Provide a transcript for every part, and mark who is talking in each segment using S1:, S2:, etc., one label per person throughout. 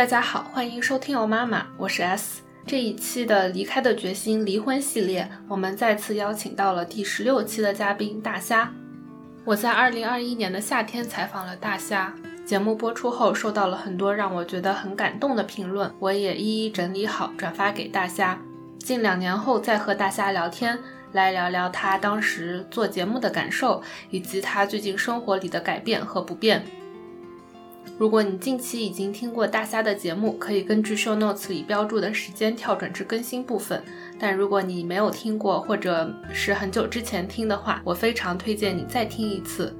S1: 大家好，欢迎收听哦妈妈，我是 S。这一期的离开的决心离婚系列，我们再次邀请到了第十六期的嘉宾大虾。我在二零二一年的夏天采访了大虾，节目播出后收到了很多让我觉得很感动的评论，我也一一整理好转发给大虾。近两年后再和大虾聊天，来聊聊他当时做节目的感受，以及他最近生活里的改变和不便。如果你近期已经听过大虾的节目，可以根据 show notes 里标注的时间跳转至更新部分。但如果你没有听过，或者是很久之前听的话，我非常推荐你再听一次。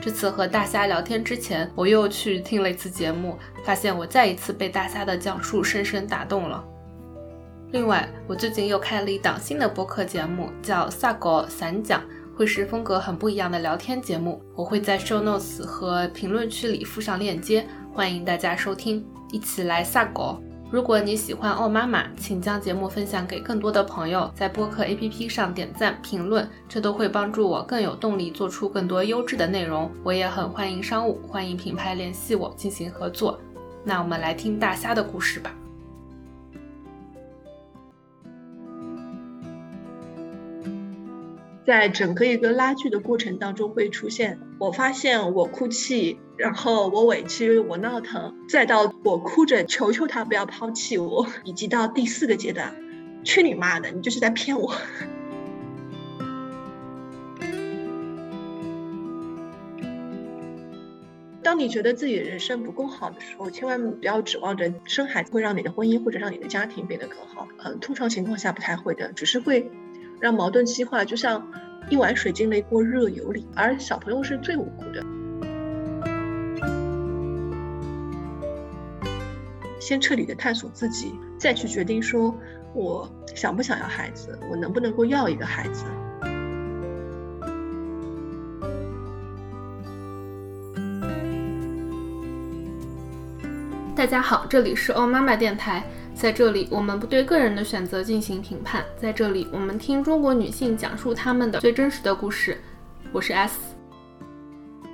S1: 这次和大虾聊天之前，我又去听了一次节目，发现我再一次被大虾的讲述深深打动了。另外，我最近又开了一档新的播客节目，叫萨狗散讲。会是风格很不一样的聊天节目，我会在 show notes 和评论区里附上链接，欢迎大家收听，一起来撒狗。如果你喜欢奥妈妈，请将节目分享给更多的朋友，在播客 APP 上点赞评论，这都会帮助我更有动力做出更多优质的内容。我也很欢迎商务，欢迎品牌联系我进行合作。那我们来听大虾的故事吧。
S2: 在整个一个拉锯的过程当中，会出现我发现我哭泣，然后我委屈，我闹腾，再到我哭着求求他不要抛弃我，以及到第四个阶段，去你妈的，你就是在骗我。当你觉得自己的人生不够好的时候，千万不要指望着生孩子会让你的婚姻或者让你的家庭变得更好。嗯，通常情况下不太会的，只是会。让矛盾激化，就像一碗水进了一锅热油里，而小朋友是最无辜的。先彻底的探索自己，再去决定说我想不想要孩子，我能不能够要一个孩子。
S1: 大家好，这里是欧妈妈电台。在这里，我们不对个人的选择进行评判。在这里，我们听中国女性讲述她们的最真实的故事。我是 S。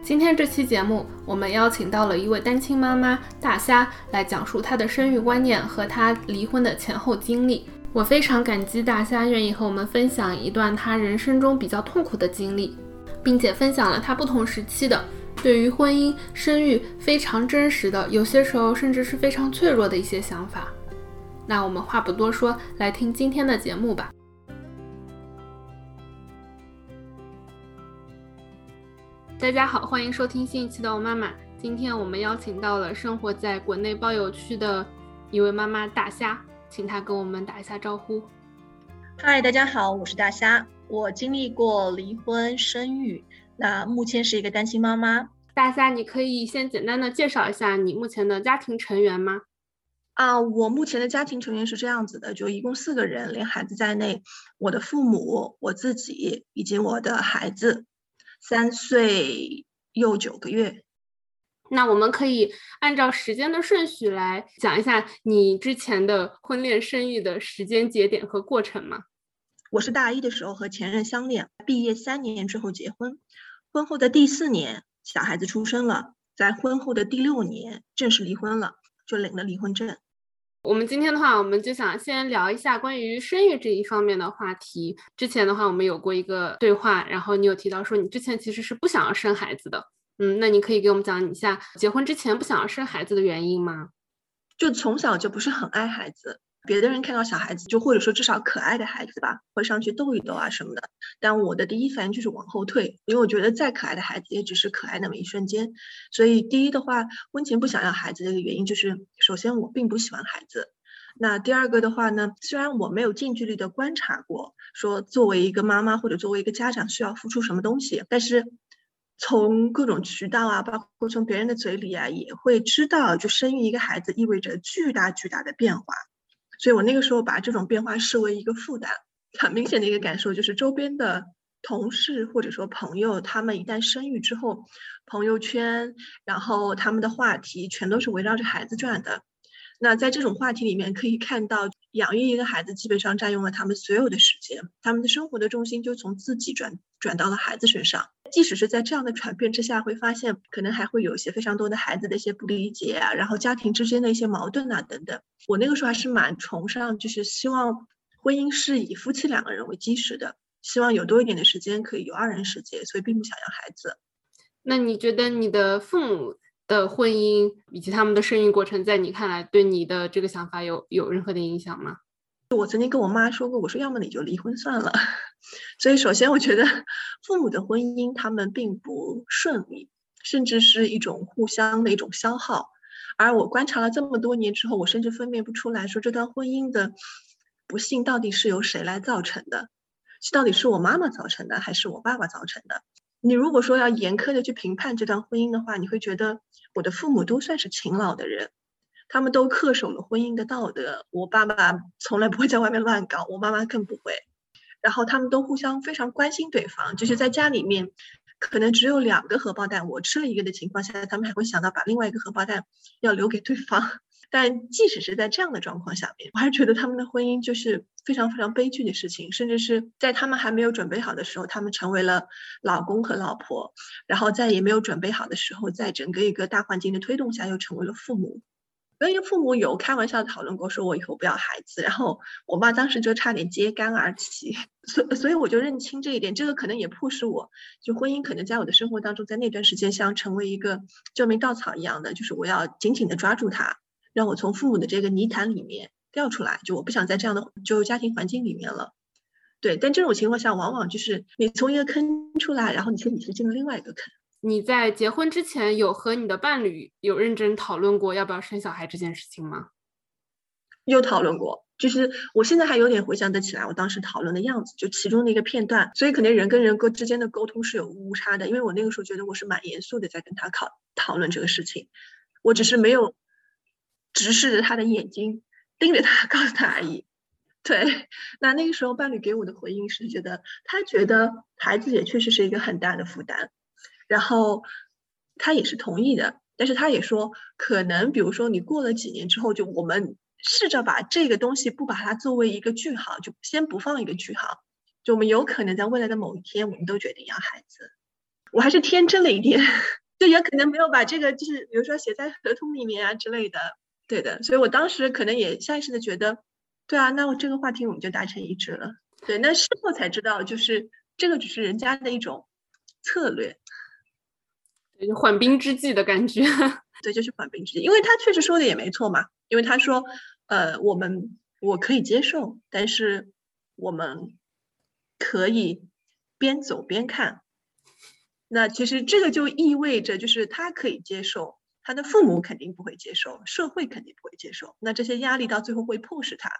S1: 今天这期节目，我们邀请到了一位单亲妈妈大虾来讲述她的生育观念和她离婚的前后经历。我非常感激大虾愿意和我们分享一段她人生中比较痛苦的经历，并且分享了她不同时期的对于婚姻、生育非常真实的，有些时候甚至是非常脆弱的一些想法。那我们话不多说，来听今天的节目吧。大家好，欢迎收听新一期的我妈妈。今天我们邀请到了生活在国内包邮区的一位妈妈大虾，请她跟我们打一下招呼。
S2: 嗨，大家好，我是大虾。我经历过离婚、生育，那目前是一个单亲妈妈。
S1: 大虾，你可以先简单的介绍一下你目前的家庭成员吗？
S2: 啊，我目前的家庭成员是这样子的，就一共四个人，连孩子在内，我的父母、我自己以及我的孩子，三岁又九个月。
S1: 那我们可以按照时间的顺序来讲一下你之前的婚恋生育的时间节点和过程吗？
S2: 我是大一的时候和前任相恋，毕业三年之后结婚，婚后的第四年小孩子出生了，在婚后的第六年正式离婚了，就领了离婚证。
S1: 我们今天的话，我们就想先聊一下关于生育这一方面的话题。之前的话，我们有过一个对话，然后你有提到说你之前其实是不想要生孩子的。嗯，那你可以给我们讲一下结婚之前不想要生孩子的原因吗？
S2: 就从小就不是很爱孩子。别的人看到小孩子，就或者说至少可爱的孩子吧，会上去逗一逗啊什么的。但我的第一反应就是往后退，因为我觉得再可爱的孩子也只是可爱那么一瞬间。所以第一的话，婚前不想要孩子的一个原因就是，首先我并不喜欢孩子。那第二个的话呢，虽然我没有近距离的观察过，说作为一个妈妈或者作为一个家长需要付出什么东西，但是从各种渠道啊，包括从别人的嘴里啊，也会知道，就生育一个孩子意味着巨大巨大的变化。所以我那个时候把这种变化视为一个负担，很明显的一个感受就是周边的同事或者说朋友，他们一旦生育之后，朋友圈，然后他们的话题全都是围绕着孩子转的。那在这种话题里面可以看到，养育一个孩子基本上占用了他们所有的时间，他们的生活的重心就从自己转转到了孩子身上。即使是在这样的转变之下，会发现可能还会有一些非常多的孩子的一些不理解啊，然后家庭之间的一些矛盾啊等等。我那个时候还是蛮崇尚，就是希望婚姻是以夫妻两个人为基石的，希望有多一点的时间可以有二人世界，所以并不想要孩子。
S1: 那你觉得你的父母？的婚姻以及他们的生育过程，在你看来，对你的这个想法有有任何的影响吗？
S2: 我曾经跟我妈说过，我说要么你就离婚算了。所以，首先我觉得父母的婚姻他们并不顺利，甚至是一种互相的一种消耗。而我观察了这么多年之后，我甚至分辨不出来说这段婚姻的不幸到底是由谁来造成的，是到底是我妈妈造成的，还是我爸爸造成的？你如果说要严苛的去评判这段婚姻的话，你会觉得我的父母都算是勤劳的人，他们都恪守了婚姻的道德。我爸爸从来不会在外面乱搞，我妈妈更不会。然后他们都互相非常关心对方，就是在家里面可能只有两个荷包蛋，我吃了一个的情况下，他们还会想到把另外一个荷包蛋要留给对方。但即使是在这样的状况下面，我还是觉得他们的婚姻就是非常非常悲剧的事情，甚至是在他们还没有准备好的时候，他们成为了老公和老婆，然后在也没有准备好的时候，在整个一个大环境的推动下，又成为了父母。跟一个父母有开玩笑讨论过，说我以后不要孩子，然后我妈当时就差点揭竿而起，所所以我就认清这一点，这个可能也迫使我，就婚姻可能在我的生活当中，在那段时间像成为一个救命稻草一样的，就是我要紧紧的抓住它。让我从父母的这个泥潭里面掉出来，就我不想在这样的就家庭环境里面了。对，但这种情况下，往往就是你从一个坑出来，然后你说你是进了另外一个坑。
S1: 你在结婚之前有和你的伴侣有认真讨论过要不要生小孩这件事情吗？
S2: 有讨论过，就是我现在还有点回想得起来我当时讨论的样子，就其中的一个片段。所以可能人跟人沟之间的沟通是有误差的，因为我那个时候觉得我是蛮严肃的在跟他讨讨论这个事情，我只是没有。直视着他的眼睛，盯着他，告诉他而已。对，那那个时候伴侣给我的回应是觉得，他觉得孩子也确实是一个很大的负担，然后他也是同意的。但是他也说，可能比如说你过了几年之后，就我们试着把这个东西不把它作为一个句号，就先不放一个句号，就我们有可能在未来的某一天，我们都决定要孩子。我还是天真了一点，就也可能没有把这个就是比如说写在合同里面啊之类的。对的，所以我当时可能也下意识的觉得，对啊，那我这个话题我们就达成一致了。对，那事后才知道，就是这个只是人家的一种策略，
S1: 对，缓兵之计的感觉。
S2: 对，就是缓兵之计，因为他确实说的也没错嘛。因为他说，呃，我们我可以接受，但是我们可以边走边看。那其实这个就意味着，就是他可以接受。他的父母肯定不会接受，社会肯定不会接受，那这些压力到最后会迫使他。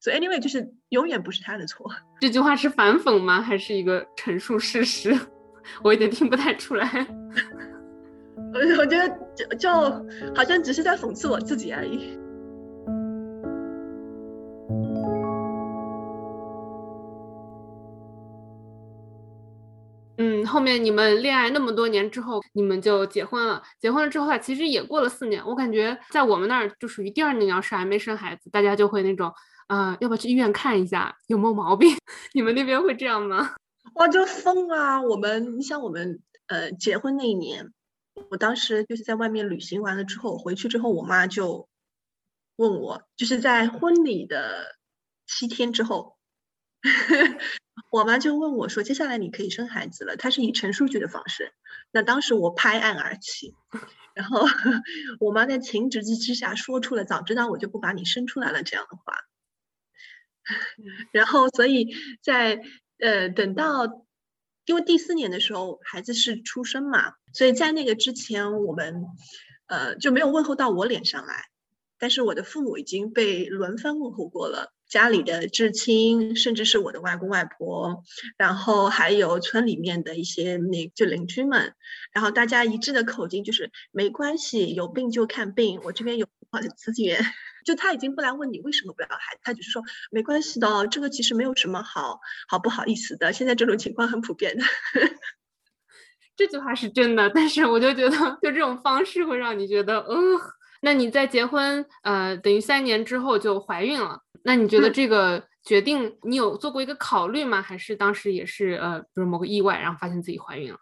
S2: 所以，anyway，就是永远不是他的错。
S1: 这句话是反讽吗？还是一个陈述事实？我有点听不太出来。
S2: 我我觉得就就好像只是在讽刺我自己而已。
S1: 后面你们恋爱那么多年之后，你们就结婚了。结婚了之后啊，其实也过了四年。我感觉在我们那儿就属于第二年要是还没生孩子，大家就会那种，呃，要不要去医院看一下有没有毛病？你们那边会这样吗？
S2: 哇，就疯啊！我们，你想我们，呃，结婚那一年，我当时就是在外面旅行完了之后回去之后，我妈就问我，就是在婚礼的七天之后。我妈就问我说：“接下来你可以生孩子了。”她是以陈述句的方式。那当时我拍案而起，然后我妈在情急之下说出了“早知道我就不把你生出来了”这样的话。然后，所以在呃等到，因为第四年的时候孩子是出生嘛，所以在那个之前我们呃就没有问候到我脸上来，但是我的父母已经被轮番问候过了。家里的至亲，甚至是我的外公外婆，然后还有村里面的一些那就邻居们，然后大家一致的口径就是没关系，有病就看病，我这边有好的资源。就他已经不来问你为什么不要孩子，他只是说没关系的，这个其实没有什么好好不好意思的，现在这种情况很普遍的。
S1: 这句话是真的，但是我就觉得就这种方式会让你觉得，嗯，那你在结婚呃等于三年之后就怀孕了，那你觉得这个决定你有做过一个考虑吗？还是当时也是呃比如某个意外，然后发现自己怀孕了？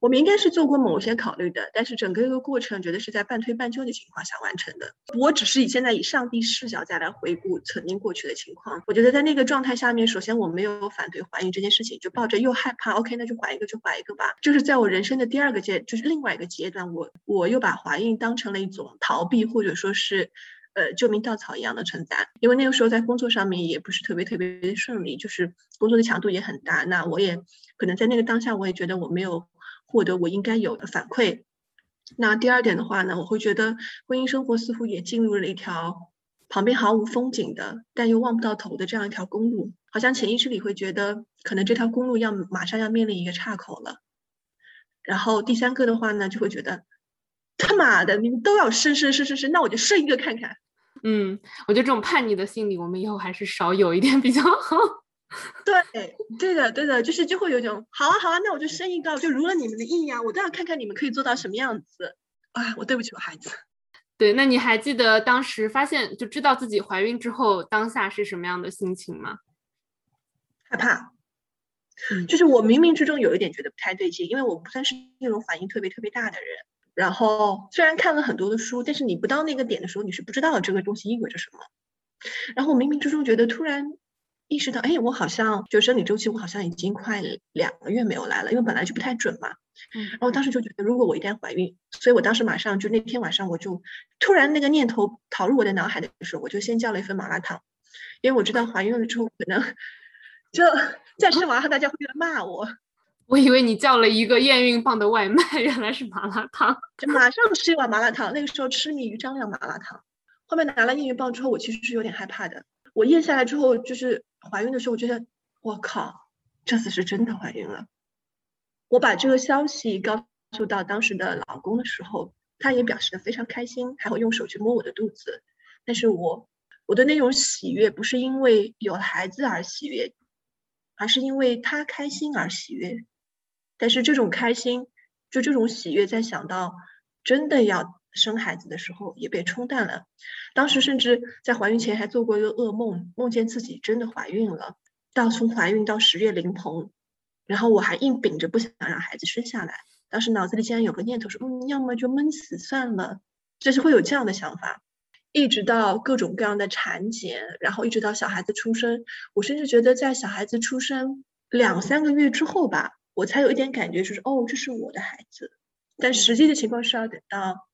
S2: 我们应该是做过某些考虑的，但是整个一个过程，觉得是在半推半就的情况下完成的。我只是以现在以上帝视角再来回顾曾经过去的情况。我觉得在那个状态下面，首先我没有反对怀孕这件事情，就抱着又害怕，OK，那就怀一个就怀一个吧。就是在我人生的第二个阶，就是另外一个阶段，我我又把怀孕当成了一种逃避，或者说是，呃，救命稻草一样的存在。因为那个时候在工作上面也不是特别特别顺利，就是工作的强度也很大。那我也可能在那个当下，我也觉得我没有。获得我应该有的反馈。那第二点的话呢，我会觉得婚姻生活似乎也进入了一条旁边毫无风景的，但又望不到头的这样一条公路，好像潜意识里会觉得可能这条公路要马上要面临一个岔口了。然后第三个的话呢，就会觉得他妈的，你们都要生生生生生，那我就生一个看看。
S1: 嗯，我觉得这种叛逆的心理，我们以后还是少有一点比较好。
S2: 对，对的，对的，就是就会有种好啊，好啊，那我就生一个，就如了你们的意呀，我倒要看看你们可以做到什么样子。哎，我对不起我孩子。
S1: 对，那你还记得当时发现就知道自己怀孕之后，当下是什么样的心情吗？
S2: 害怕，就是我冥冥之中有一点觉得不太对劲，因为我不算是那种反应特别特别大的人。然后虽然看了很多的书，但是你不到那个点的时候，你是不知道这个东西意味着什么。然后冥冥之中觉得突然。意识到，哎，我好像就生理周期，我好像已经快两个月没有来了，因为本来就不太准嘛。嗯，然后当时就觉得，如果我一旦怀孕，所以我当时马上就那天晚上，我就突然那个念头跑入我的脑海的时候，我就先叫了一份麻辣烫，因为我知道怀孕了之后可能就再吃麻辣烫，大家会来骂我。
S1: 我以为你叫了一个验孕棒的外卖，原来是麻辣烫，
S2: 就马上吃一碗麻辣烫。那个时候痴迷于张亮麻辣烫，后面拿了验孕棒之后，我其实是有点害怕的。我验下来之后，就是怀孕的时候，我觉得我靠，这次是真的怀孕了。我把这个消息告诉到当时的老公的时候，他也表示的非常开心，还会用手去摸我的肚子。但是我我的那种喜悦不是因为有孩子而喜悦，而是因为他开心而喜悦。但是这种开心，就这种喜悦，在想到真的要。生孩子的时候也被冲淡了，当时甚至在怀孕前还做过一个噩梦，梦见自己真的怀孕了。到从怀孕到十月临盆，然后我还硬秉着不想让孩子生下来。当时脑子里竟然有个念头说，嗯，要么就闷死算了，就是会有这样的想法。一直到各种各样的产检，然后一直到小孩子出生，我甚至觉得在小孩子出生两三个月之后吧，我才有一点感觉，就是哦，这是我的孩子。但实际的情况是要等到。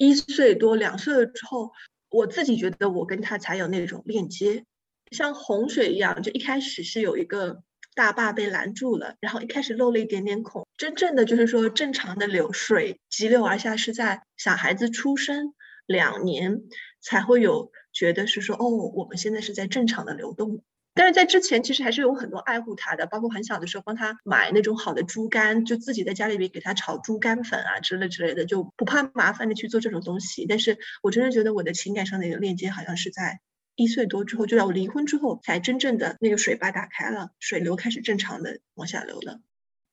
S2: 一岁多、两岁了之后，我自己觉得我跟他才有那种链接，像洪水一样，就一开始是有一个大坝被拦住了，然后一开始漏了一点点孔。真正的就是说正常的流水急流而下，是在小孩子出生两年才会有觉得是说哦，我们现在是在正常的流动。但是在之前，其实还是有很多爱护他的，包括很小的时候帮他买那种好的猪肝，就自己在家里边给他炒猪肝粉啊之类之类的，就不怕麻烦的去做这种东西。但是我真的觉得我的情感上的一个链接，好像是在一岁多之后，就在我离婚之后，才真正的那个水坝打开了，水流开始正常的往下流了。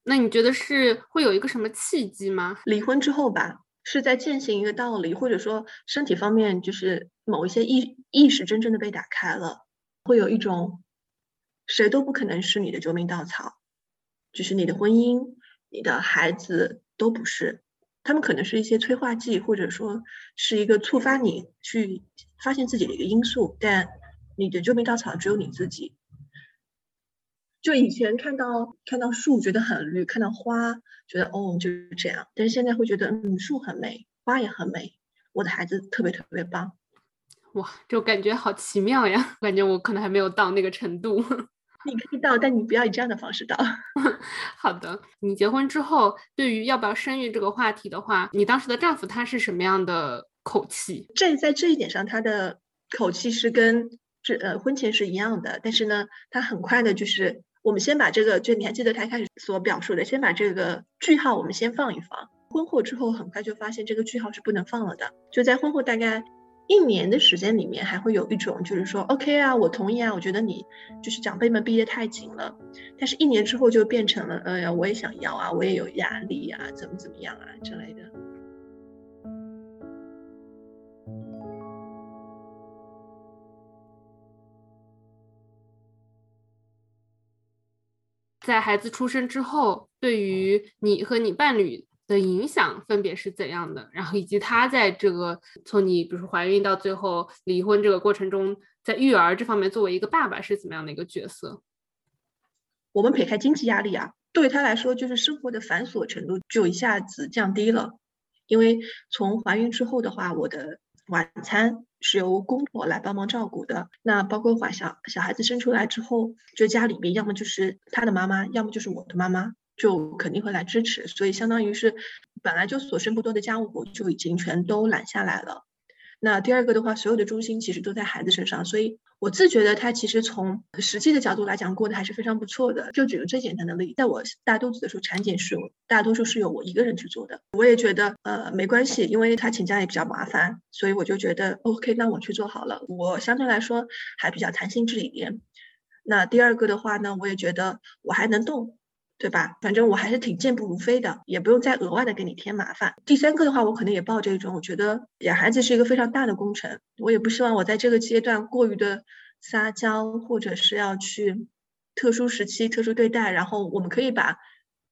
S1: 那你觉得是会有一个什么契机吗？
S2: 离婚之后吧，是在践行一个道理，或者说身体方面，就是某一些意意识真正的被打开了，会有一种。谁都不可能是你的救命稻草，就是你的婚姻、你的孩子都不是，他们可能是一些催化剂，或者说是一个触发你去发现自己的一个因素，但你的救命稻草只有你自己。就以前看到看到树觉得很绿，看到花觉得哦就是这样，但是现在会觉得嗯树很美，花也很美，我的孩子特别特别棒，
S1: 哇，就感觉好奇妙呀，感觉我可能还没有到那个程度。
S2: 你可以到，但你不要以这样的方式到。
S1: 好的，你结婚之后，对于要不要生育这个话题的话，你当时的丈夫他是什么样的口气？
S2: 这在这一点上，他的口气是跟这呃婚前是一样的，但是呢，他很快的，就是我们先把这个，就你还记得他开始所表述的，先把这个句号我们先放一放。婚后之后，很快就发现这个句号是不能放了的，就在婚后大概。一年的时间里面，还会有一种就是说，OK 啊，我同意啊，我觉得你就是长辈们逼得太紧了。但是，一年之后就变成了，哎、呃、呀，我也想要啊，我也有压力啊，怎么怎么样啊之类的。
S3: 在孩子出生之后，对于你和你伴侣的影响分别是怎样的？然后以及他在这个从你比如说怀孕到最后离婚这个过程中，在育儿这方面作为一个爸爸是怎么样的一个角色？
S2: 我们撇开经济压力啊，对他来说就是生活的繁琐程度就一下子降低了，因为从怀孕之后的话，我的晚餐。是由公婆来帮忙照顾的。那包括怀小小孩子生出来之后，就家里面要么就是他的妈妈，要么就是我的妈妈，就肯定会来支持。所以相当于是本来就所剩不多的家务活就已经全都揽下来了。那第二个的话，所有的重心其实都在孩子身上，所以我自觉得他其实从实际的角度来讲，过得还是非常不错的。就举个最简单的例子，在我大肚子的时候，产检是大多数是由我一个人去做的。我也觉得呃没关系，因为他请假也比较麻烦，所以我就觉得 OK，那我去做好了。我相对来说还比较弹性质一点。那第二个的话呢，我也觉得我还能动。对吧？反正我还是挺健步如飞的，也不用再额外的给你添麻烦。第三个的话，我可能也抱着一种，我觉得养孩子是一个非常大的工程，我也不希望我在这个阶段过于的撒娇，或者是要去特殊时期特殊对待。然后我们可以把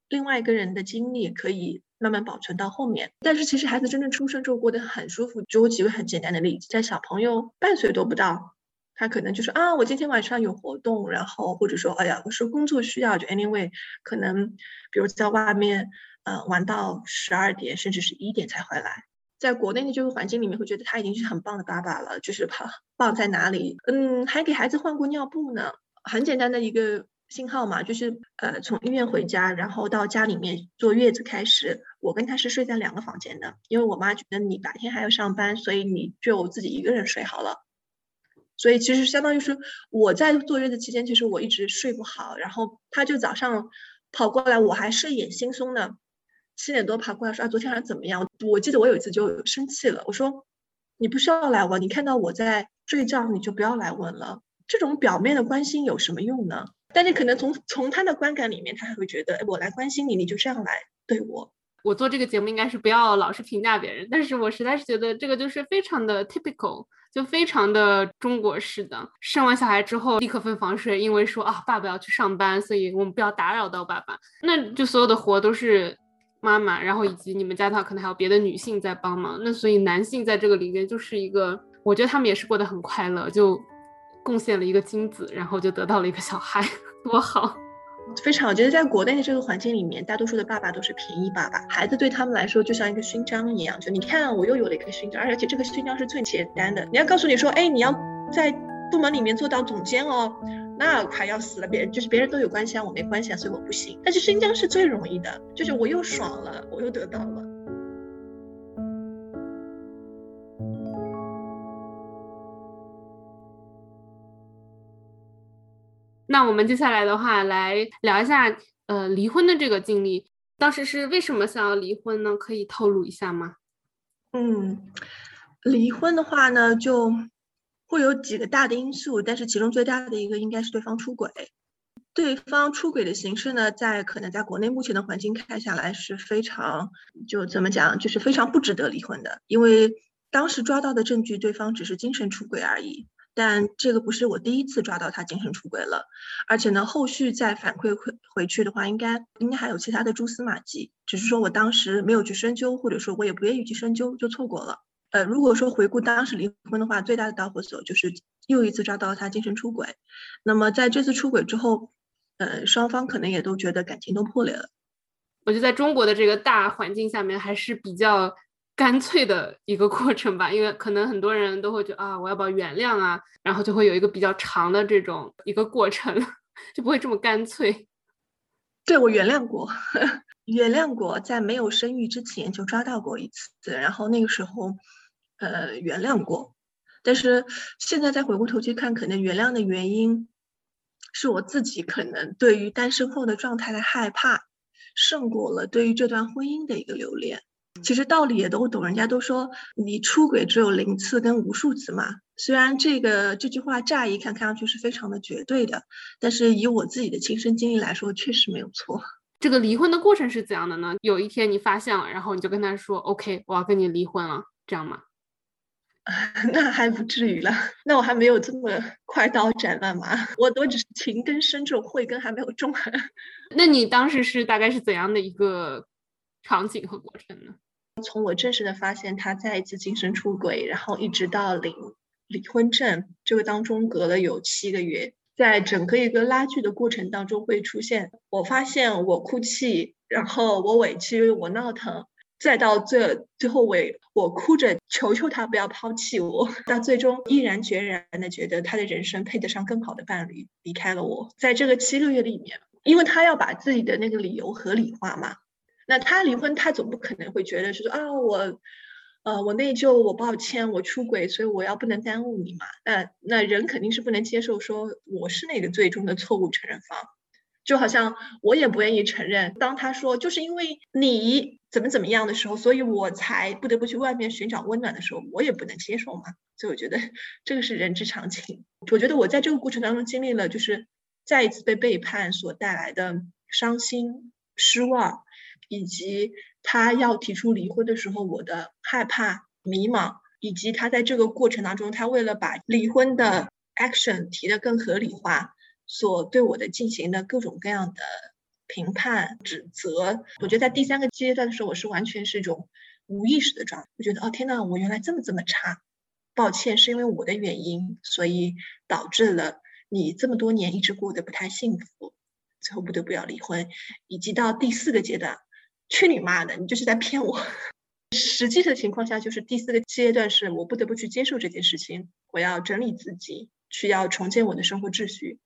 S2: 另外一个人的经历可以慢慢保存到后面。但是其实孩子真正出生之后过得很舒服。就我举个很简单的例子，在小朋友半岁都不到。他可能就是啊，我今天晚上有活动，然后或者说，哎呀，我是工作需要，就 anyway，可能比如在外面，呃，玩到十二点甚至是一点才回来。在国内的这个环境里面，会觉得他已经是很棒的爸爸了，就是 棒棒在哪里？嗯，还给孩子换过尿布呢，很简单的一个信号嘛，就是呃，从医院回家，然后到家里面坐月子开始，我跟他是睡在两个房间的，因为我妈觉得你白天还要上班，所以你就自己一个人睡好了。所以其实相当于是我在坐月子期间，其实我一直睡不好，然后他就早上跑过来，我还睡眼惺忪的，七点多跑过来说啊，昨天晚上怎么样？我记得我有一次就生气了，我说你不需要来问，你看到我在睡觉，你就不要来问了。这种表面的关心有什么用呢？但是可能从从他的观感里面，他还会觉得，哎，我来关心你，你就这样来对我。
S3: 我做这个节目应该是不要老是评价别人，但是我实在是觉得这个就是非常的 typical。就非常的中国式的，生完小孩之后立刻分房睡，因为说啊，爸爸要去上班，所以我们不要打扰到爸爸。那就所有的活都是妈妈，然后以及你们家的话，可能还有别的女性在帮忙。那所以男性在这个里面就是一个，我觉得他们也是过得很快乐，就贡献了一个精子，然后就得到了一个小孩，多好。
S2: 非常，我觉得在国内的这个环境里面，大多数的爸爸都是便宜爸爸，孩子对他们来说就像一个勋章一样，就你看我又有了一个勋章，而且这个勋章是最简单的。你要告诉你说，哎，你要在部门里面做到总监哦，那快要死了，别人就是别人都有关系啊，我没关系啊，所以我不行。但是勋章是最容易的，就是我又爽了，我又得到了。
S3: 那我们接下来的话来聊一下，呃，离婚的这个经历，当时是为什么想要离婚呢？可以透露一下吗？
S2: 嗯，离婚的话呢，就会有几个大的因素，但是其中最大的一个应该是对方出轨。对方出轨的形式呢，在可能在国内目前的环境看下来是非常，就怎么讲，就是非常不值得离婚的，因为当时抓到的证据，对方只是精神出轨而已。但这个不是我第一次抓到他精神出轨了，而且呢，后续再反馈回回去的话，应该应该还有其他的蛛丝马迹，只是说我当时没有去深究，或者说我也不愿意去深究，就错过了。呃，如果说回顾当时离婚的话，最大的导火索就是又一次抓到他精神出轨。那么在这次出轨之后，呃，双方可能也都觉得感情都破裂了。
S3: 我觉得在中国的这个大环境下面，还是比较。干脆的一个过程吧，因为可能很多人都会觉得啊，我要不要原谅啊？然后就会有一个比较长的这种一个过程，就不会这么干脆。
S2: 对我原谅过，原谅过，在没有生育之前就抓到过一次，然后那个时候，呃，原谅过。但是现在再回过头去看，可能原谅的原因是我自己可能对于单身后的状态的害怕，胜过了对于这段婚姻的一个留恋。其实道理也都懂，人家都说你出轨只有零次跟无数次嘛。虽然这个这句话乍一看看上去是非常的绝对的，但是以我自己的亲身经历来说，确实没有错。
S3: 这个离婚的过程是怎样的呢？有一天你发现了，然后你就跟他说：“OK，我要跟你离婚了，这样吗？”
S2: 那还不至于了，那我还没有这么快刀斩乱麻，我我只是情根深种，慧根还没有种。
S1: 那你当时是大概是怎样的一个场景和过程呢？
S2: 从我正式的发现他再一次精神出轨，然后一直到领离婚证，这个当中隔了有七个月，在整个一个拉锯的过程当中会出现，我发现我哭泣，然后我委屈，我闹腾。再到最最后尾，我哭着求求他不要抛弃我，到最终毅然决然的觉得他的人生配得上更好的伴侣，离开了我。在这个七个月里面，因为他要把自己的那个理由合理化嘛，那他离婚，他总不可能会觉得是说啊我，呃我内疚，我抱歉，我出轨，所以我要不能耽误你嘛。那那人肯定是不能接受说我是那个最终的错误承认方。就好像我也不愿意承认，当他说就是因为你怎么怎么样的时候，所以我才不得不去外面寻找温暖的时候，我也不能接受嘛。所以我觉得这个是人之常情。我觉得我在这个过程当中经历了，就是再一次被背叛所带来的伤心、失望，以及他要提出离婚的时候我的害怕、迷茫，以及他在这个过程当中，他为了把离婚的 action 提得更合理化。所对我的进行的各种各样的评判、指责，我觉得在第三个阶段的时候，我是完全是一种无意识的状态。我觉得，哦天呐，我原来这么这么差，抱歉，是因为我的原因，所以导致了你这么多年一直过得不太幸福，最后不得不要离婚。以及到第四个阶段，去你妈的，你就是在骗我。实际的情况下，就是第四个阶段是我不得不去接受这件事情，我要整理自己，去要重建我的生活秩序。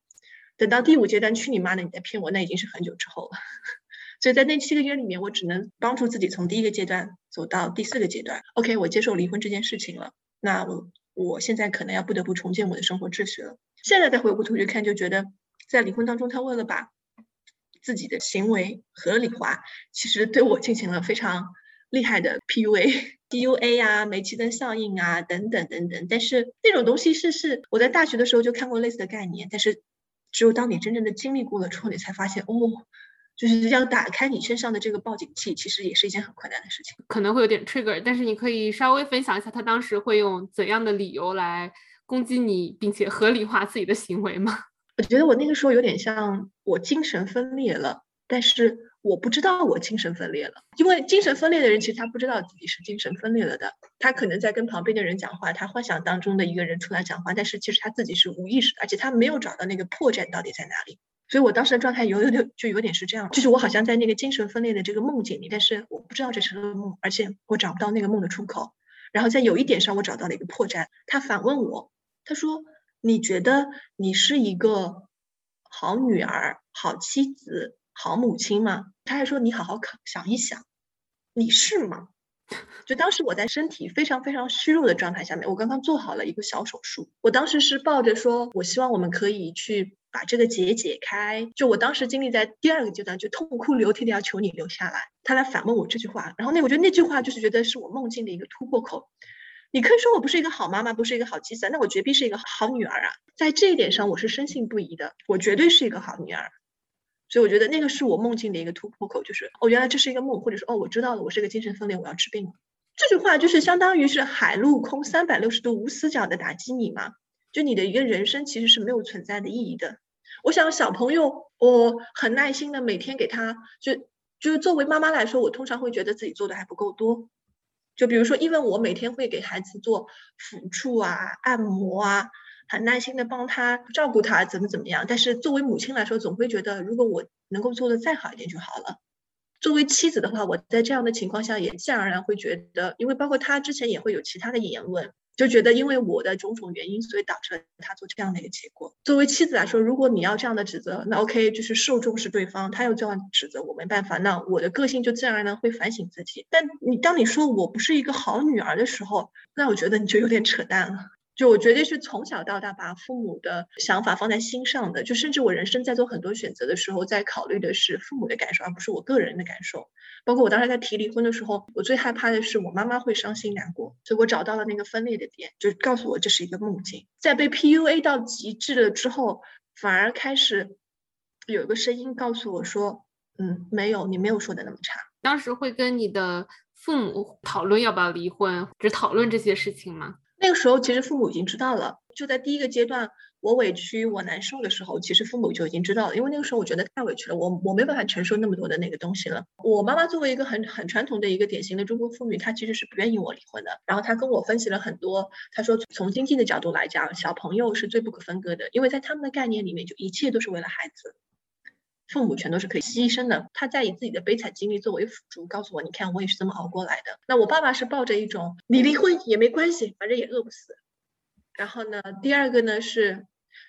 S2: 等到第五阶段，去你妈的！你在骗我，那已经是很久之后了。所以在那七个月里面，我只能帮助自己从第一个阶段走到第四个阶段。OK，我接受离婚这件事情了。那我我现在可能要不得不重建我的生活秩序了。现在再回过头去看，就觉得在离婚当中，他为了把自己的行为合理化，其实对我进行了非常厉害的 PUA、DUA 啊、煤气灯效应啊等等等等。但是那种东西是是我在大学的时候就看过类似的概念，但是。只有当你真正的经历过了之后，你才发现，哦，就是要打开你身上的这个报警器，其实也是一件很困难的事情，
S1: 可能会有点 trigger。但是你可以稍微分享一下，他当时会用怎样的理由来攻击你，并且合理化自己的行为吗？
S2: 我觉得我那个时候有点像我精神分裂了，但是。我不知道我精神分裂了，因为精神分裂的人其实他不知道自己是精神分裂了的，他可能在跟旁边的人讲话，他幻想当中的一个人出来讲话，但是其实他自己是无意识的，而且他没有找到那个破绽到底在哪里。所以我当时的状态有有点就有点是这样，就是我好像在那个精神分裂的这个梦境里，但是我不知道这是个梦，而且我找不到那个梦的出口。然后在有一点上我找到了一个破绽，他反问我，他说：“你觉得你是一个好女儿、好妻子？”好母亲吗？他还说你好好考想一想，你是吗？就当时我在身体非常非常虚弱的状态下面，我刚刚做好了一个小手术。我当时是抱着说，我希望我们可以去把这个结解开。就我当时经历在第二个阶段，就痛哭流涕的要求你留下来。他来反问我这句话，然后那我觉得那句话就是觉得是我梦境的一个突破口。你可以说我不是一个好妈妈，不是一个好妻子，那我绝逼是一个好女儿啊！在这一点上，我是深信不疑的，我绝对是一个好女儿。所以我觉得那个是我梦境的一个突破口，就是哦，原来这是一个梦，或者说哦，我知道了，我是一个精神分裂，我要治病了。这句话就是相当于是海陆空三百六十度无死角的打击你嘛，就你的一个人生其实是没有存在的意义的。我想小朋友，我很耐心的每天给他，就就是作为妈妈来说，我通常会觉得自己做的还不够多。就比如说，因为我每天会给孩子做抚触啊、按摩啊。很耐心的帮他照顾他，怎么怎么样？但是作为母亲来说，总会觉得如果我能够做的再好一点就好了。作为妻子的话，我在这样的情况下也自然而然会觉得，因为包括他之前也会有其他的言论，就觉得因为我的种种原因，所以导致了他做这样的一个结果。作为妻子来说，如果你要这样的指责，那 OK，就是受重视对方，他要这样指责我没办法，那我的个性就自然而然会反省自己。但你当你说我不是一个好女儿的时候，那我觉得你就有点扯淡了。就我绝对是从小到大把父母的想法放在心上的，就甚至我人生在做很多选择的时候，在考虑的是父母的感受，而不是我个人的感受。包括我当时在提离婚的时候，我最害怕的是我妈妈会伤心难过，所以我找到了那个分裂的点，就告诉我这是一个梦境。在被 PUA 到极致了之后，反而开始有一个声音告诉我说：“嗯，没有，你没有说的那么差。”
S1: 当时会跟你的父母讨论要不要离婚，只讨论这些事情吗？
S2: 那个时候其实父母已经知道了，就在第一个阶段，我委屈我难受的时候，其实父母就已经知道了，因为那个时候我觉得太委屈了，我我没办法承受那么多的那个东西了。我妈妈作为一个很很传统的一个典型的中国妇女，她其实是不愿意我离婚的。然后她跟我分析了很多，她说从经济的角度来讲，小朋友是最不可分割的，因为在他们的概念里面，就一切都是为了孩子。父母全都是可以牺牲的，他在以自己的悲惨经历作为辅助，告诉我，你看我也是这么熬过来的。那我爸爸是抱着一种，你离婚也没关系，反正也饿不死。然后呢，第二个呢是，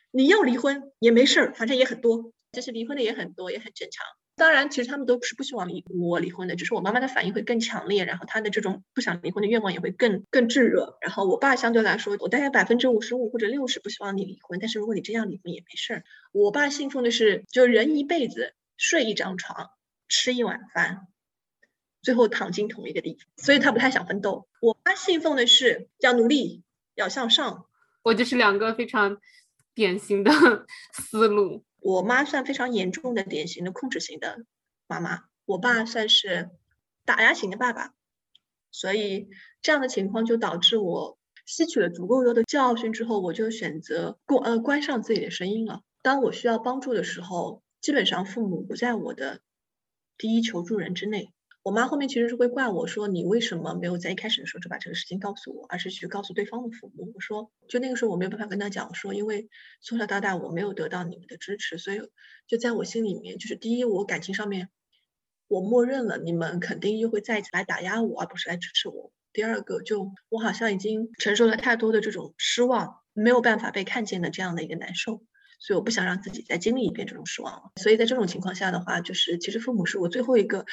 S2: 你要离婚也没事儿，反正也很多，就是离婚的也很多，也很正常。当然，其实他们都是不希望离我离婚的，只是我妈妈的反应会更强烈，然后她的这种不想离婚的愿望也会更更炙热。然后我爸相对来说，我大概百分之五十五或者六十不希望你离婚，但是如果你真要离婚也没事儿。我爸信奉的是，就人一辈子睡一张床，吃一碗饭，最后躺进同一个地方，所以他不太想奋斗。我妈信奉的是要努力，要向上。
S1: 我就是两个非常典型的思路。
S2: 我妈算非常严重的典型的控制型的妈妈，我爸算是打压型的爸爸，所以这样的情况就导致我吸取了足够多的教训之后，我就选择关呃关上自己的声音了。当我需要帮助的时候，基本上父母不在我的第一求助人之内。我妈后面其实是会怪我说，你为什么没有在一开始的时候就把这个事情告诉我，而是去告诉对方的父母？我说，就那个时候我没有办法跟他讲，说因为从小到大我没有得到你们的支持，所以就在我心里面，就是第一，我感情上面我默认了你们肯定又会再一次来打压我，而不是来支持我。第二个，就我好像已经承受了太多的这种失望，没有办法被看见的这样的一个难受，所以我不想让自己再经历一遍这种失望。所以在这种情况下的话，就是其实父母是我最后一个。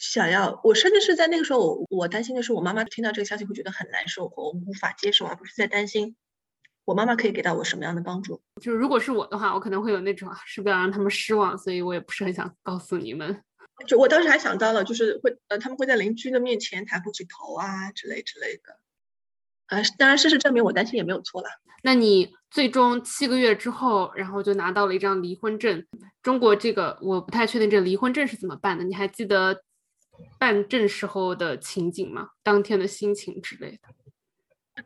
S2: 想要我，甚至是在那个时候，我我担心的是，我妈妈听到这个消息会觉得很难受我无法接受，而不是在担心我妈妈可以给到我什么样的帮助。
S1: 就是如果是我的话，我可能会有那种是不要让他们失望，所以我也不是很想告诉你们。
S2: 就我当时还想到了，就是会呃，他们会在邻居的面前抬不起头啊之类之类的。呃，当然事实证明我担心也没有错了。
S1: 那你最终七个月之后，然后就拿到了一张离婚证。中国这个我不太确定，这离婚证是怎么办的？你还记得？办证时候的情景吗？当天的心情之类的。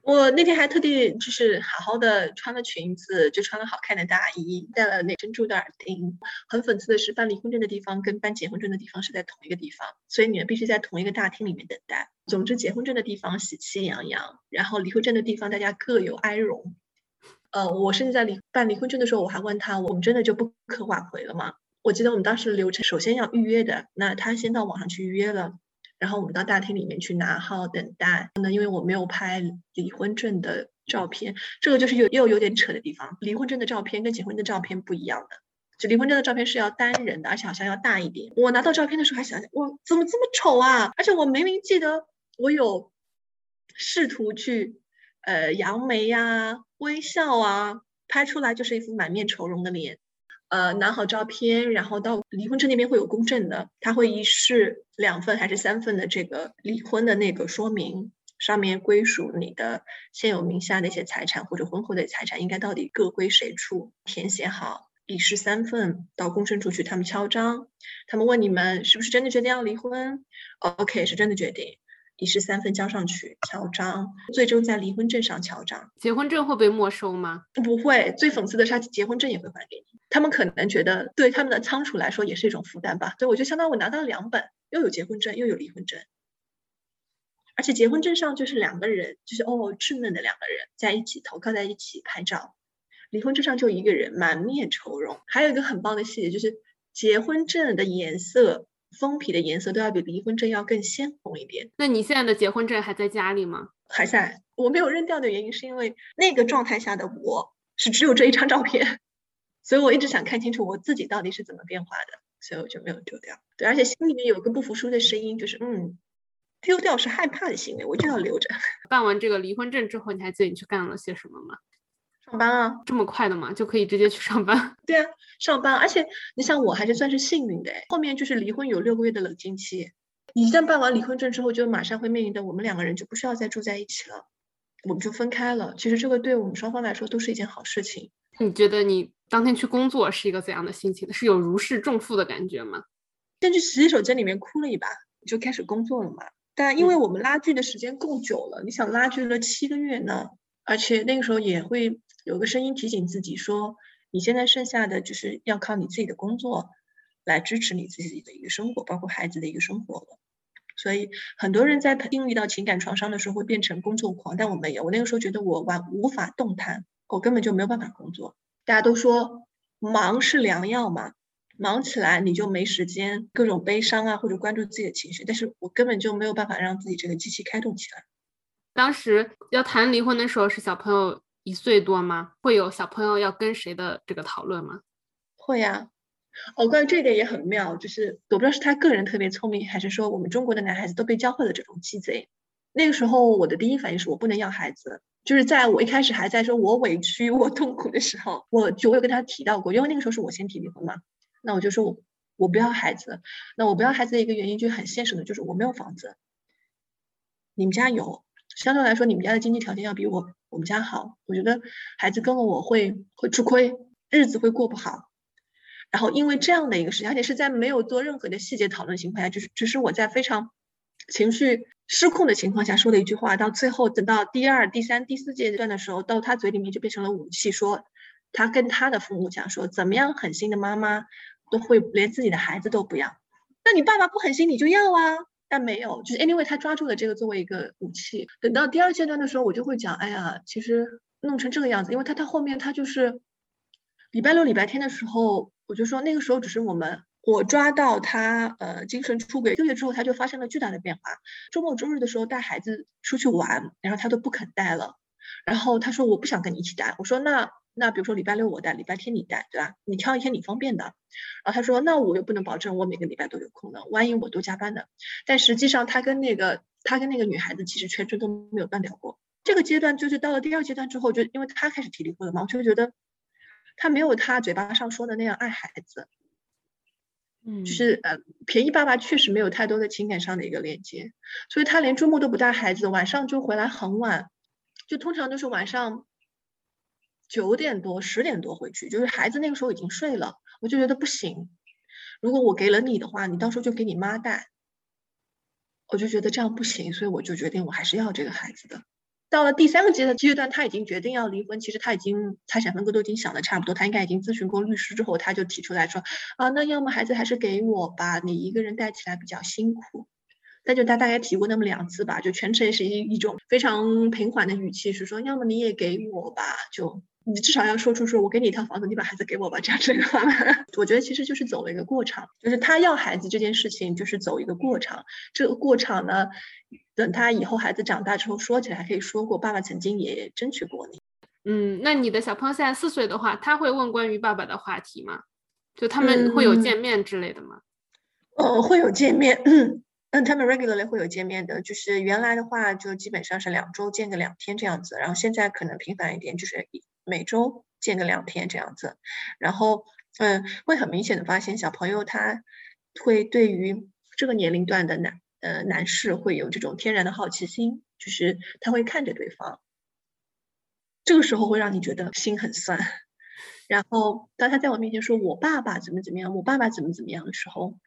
S2: 我那天还特地就是好好的穿了裙子，就穿了好看的大衣，戴了那珍珠的耳钉。很讽刺的是，办离婚证的地方跟办结婚证的地方是在同一个地方，所以你们必须在同一个大厅里面等待。总之，结婚证的地方喜气洋洋，然后离婚证的地方大家各有哀荣。呃，我甚至在离办离婚证的时候，我还问他：我们真的就不可挽回了吗？我记得我们当时流程，首先要预约的，那他先到网上去预约了，然后我们到大厅里面去拿号等待。那因为我没有拍离婚证的照片，这个就是又又有点扯的地方。离婚证的照片跟结婚的照片不一样的，就离婚证的照片是要单人的，而且好像要大一点。我拿到照片的时候还想想，哇，怎么这么丑啊？而且我明明记得我有试图去呃扬眉呀、微笑啊，拍出来就是一副满面愁容的脸。呃，拿好照片，然后到离婚证那边会有公证的，他会一式两份还是三份的这个离婚的那个说明，上面归属你的现有名下那些财产或者婚后的财产应该到底各归谁处，填写好一式三份到公证处去，他们敲章，他们问你们是不是真的决定要离婚，OK 是真的决定。一式三份交上去，敲章，最终在离婚证上敲章。
S1: 结婚证会被没收吗？
S2: 不会。最讽刺的是，结婚证也会还给你。他们可能觉得对他们的仓储来说也是一种负担吧。所以我就相当于我拿到了两本，又有结婚证，又有离婚证。而且结婚证上就是两个人，就是哦稚嫩的两个人在一起投靠在一起拍照。离婚证上就一个人，满面愁容。还有一个很棒的细节就是结婚证的颜色。封皮的颜色都要比离婚证要更鲜红一点。
S1: 那你现在的结婚证还在家里吗？
S2: 还在。我没有扔掉的原因是因为那个状态下的我是只有这一张照片，所以我一直想看清楚我自己到底是怎么变化的，所以我就没有丢掉。对，而且心里面有个不服输的声音，就是嗯，丢掉是害怕的行为，我就要留着。
S1: 办完这个离婚证之后，你还记得你去干了些什么吗？
S2: 上班啊，
S1: 这么快的吗？就可以直接去上班？
S2: 对啊，上班。而且你想，我还是算是幸运的。后面就是离婚有六个月的冷静期，你一旦办完离婚证之后，就马上会面临的，我们两个人就不需要再住在一起了，我们就分开了。其实这个对我们双方来说都是一件好事情。
S1: 你觉得你当天去工作是一个怎样的心情？是有如释重负的感觉吗？
S2: 先去洗手间里面哭了一把，就开始工作了嘛。但因为我们拉锯的时间够久了，你想拉锯了七个月呢？而且那个时候也会有个声音提醒自己说，你现在剩下的就是要靠你自己的工作来支持你自己的一个生活，包括孩子的一个生活了。所以很多人在经历到情感创伤的时候会变成工作狂，但我没有。我那个时候觉得我完无法动弹，我根本就没有办法工作。大家都说忙是良药嘛，忙起来你就没时间各种悲伤啊，或者关注自己的情绪。但是我根本就没有办法让自己这个机器开动起来。
S1: 当时要谈离婚的时候是小朋友一岁多吗？会有小朋友要跟谁的这个讨论吗？
S2: 会呀。哦，关于这一点也很妙，就是我不知道是他个人特别聪明，还是说我们中国的男孩子都被教会了这种鸡贼。那个时候我的第一反应是我不能要孩子，就是在我一开始还在说我委屈我痛苦的时候，我就我有跟他提到过，因为那个时候是我先提离婚嘛，那我就说我我不要孩子，那我不要孩子的一个原因就很现实的，就是我没有房子，你们家有，相对来说你们家的经济条件要比我我们家好，我觉得孩子跟了我会会吃亏，日子会过不好。然后因为这样的一个事情，而且是在没有做任何的细节讨论情况下，就是只是我在非常情绪失控的情况下说的一句话，到最后等到第二、第三、第四阶段的时候，到他嘴里面就变成了武器，说他跟他的父母讲说，怎么样狠心的妈妈都会连自己的孩子都不要，那你爸爸不狠心你就要啊，但没有，就是 anyway 他抓住了这个作为一个武器。等到第二阶段的时候，我就会讲，哎呀，其实弄成这个样子，因为他他后面他就是礼拜六、礼拜天的时候。我就说那个时候只是我们，我抓到他呃精神出轨一个月之后，他就发生了巨大的变化。周末周日的时候带孩子出去玩，然后他都不肯带了。然后他说我不想跟你一起带。我说那那比如说礼拜六我带，礼拜天你带，对吧？你挑一天你方便的。然后他说那我又不能保证我每个礼拜都有空的，万一我都加班呢。但实际上他跟那个他跟那个女孩子其实全程都没有断掉过。这个阶段就是到了第二阶段之后，就因为他开始提离婚了嘛，我就觉得。他没有他嘴巴上说的那样爱孩子，
S1: 嗯，
S2: 就是呃，便宜爸爸确实没有太多的情感上的一个连接，所以他连周末都不带孩子，晚上就回来很晚，就通常都是晚上九点多、十点多回去，就是孩子那个时候已经睡了，我就觉得不行。如果我给了你的话，你到时候就给你妈带，我就觉得这样不行，所以我就决定我还是要这个孩子的。到了第三个阶段阶段，他已经决定要离婚。其实他已经财产分割都已经想的差不多，他应该已经咨询过律师之后，他就提出来说：“啊，那要么孩子还是给我吧，你一个人带起来比较辛苦。”那就他大概提过那么两次吧，就全程是一一种非常平缓的语气，是说：“要么你也给我吧，就你至少要说出说我给你一套房子，你把孩子给我吧。”这样子的话，我觉得其实就是走了一个过场，就是他要孩子这件事情就是走一个过场。这个过场呢？等他以后孩子长大之后说起来，还可以说过爸爸曾经也争取过你。
S1: 嗯，那你的小朋友现在四岁的话，他会问关于爸爸的话题吗？就他们会有见面之类的吗？
S2: 哦，会有见面，嗯，他们 regularly 会有见面的。就是原来的话，就基本上是两周见个两天这样子，然后现在可能频繁一点，就是每周见个两天这样子。然后，嗯，会很明显的发现小朋友他会对于这个年龄段的男。呃，男士会有这种天然的好奇心，就是他会看着对方，这个时候会让你觉得心很酸。然后当他在我面前说我爸爸怎么怎么样，我爸爸怎么怎么样的时候，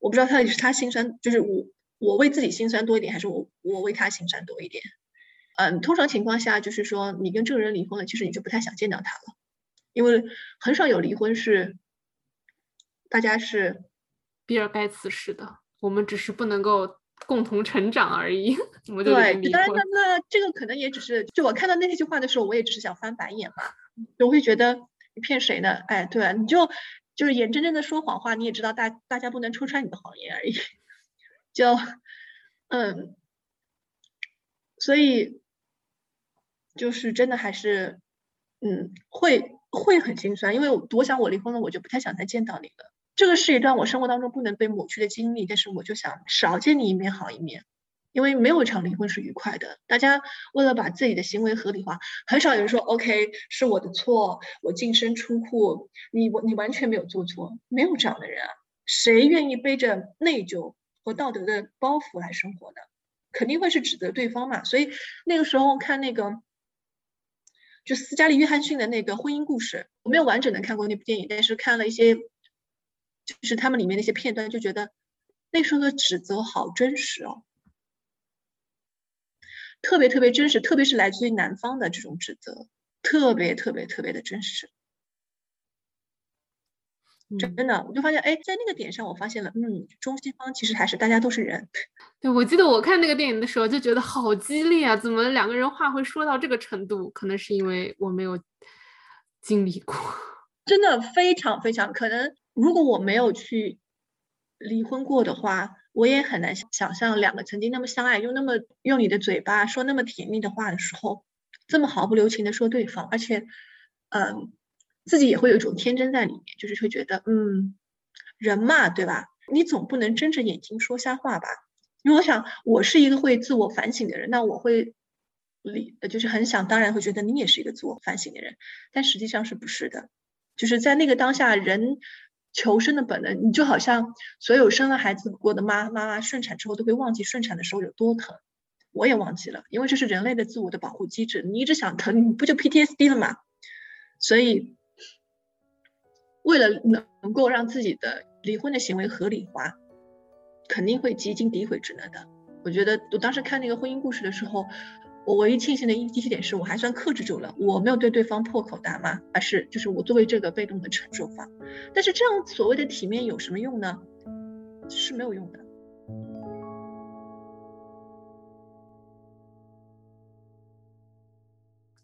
S2: 我不知道到底是他心酸，就是我我为自己心酸多一点，还是我我为他心酸多一点。嗯，通常情况下就是说，你跟这个人离婚了，其实你就不太想见到他了，因为很少有离婚是大家是
S1: 比尔盖茨式的。我们只是不能够共同成长而已。对，
S2: 当然，那那这个可能也只是，就我看到那句话的时候，我也只是想翻白眼嘛。我会觉得你骗谁呢？哎，对，你就就是眼睁睁的说谎话，你也知道大大家不能戳穿你的谎言而已。就嗯，所以就是真的还是嗯，会会很心酸，因为我想我离婚了，我就不太想再见到你了。这个是一段我生活当中不能被抹去的经历，但是我就想少见你一面好一面，因为没有一场离婚是愉快的。大家为了把自己的行为合理化，很少有人说 OK 是我的错，我净身出户，你我你完全没有做错，没有这样的人啊，谁愿意背着内疚和道德的包袱来生活呢？肯定会是指责对方嘛。所以那个时候看那个，就斯嘉丽·约翰逊的那个婚姻故事，我没有完整的看过那部电影，但是看了一些。就是他们里面那些片段，就觉得那时候的指责好真实哦。特别特别真实，特别是来自于男方的这种指责，特别特别特别的真实。真的，我就发现，哎，在那个点上，我发现了，嗯，中西方其实还是大家都是人。
S1: 对，我记得我看那个电影的时候就觉得好激烈啊，怎么两个人话会说到这个程度？可能是因为我没有经历过，
S2: 真的非常非常可能。如果我没有去离婚过的话，我也很难想象两个曾经那么相爱，用那么用你的嘴巴说那么甜蜜的话的时候，这么毫不留情的说对方，而且，嗯。自己也会有一种天真在里面，就是会觉得，嗯，人嘛，对吧？你总不能睁着眼睛说瞎话吧？因为我想，我是一个会自我反省的人，那我会理，就是很想当然会觉得你也是一个自我反省的人，但实际上是不是的？就是在那个当下，人求生的本能，你就好像所有生了孩子过的妈妈妈顺产之后都会忘记顺产的时候有多疼，我也忘记了，因为这是人类的自我的保护机制，你一直想疼，你不就 PTSD 了吗？所以。为了能够让自己的离婚的行为合理化，肯定会极尽诋毁之能的。我觉得我当时看那个婚姻故事的时候，我唯一庆幸的一一点是我还算克制住了，我没有对对方破口大骂，而是就是我作为这个被动的承受方。但是这样所谓的体面有什么用呢？是没有用的。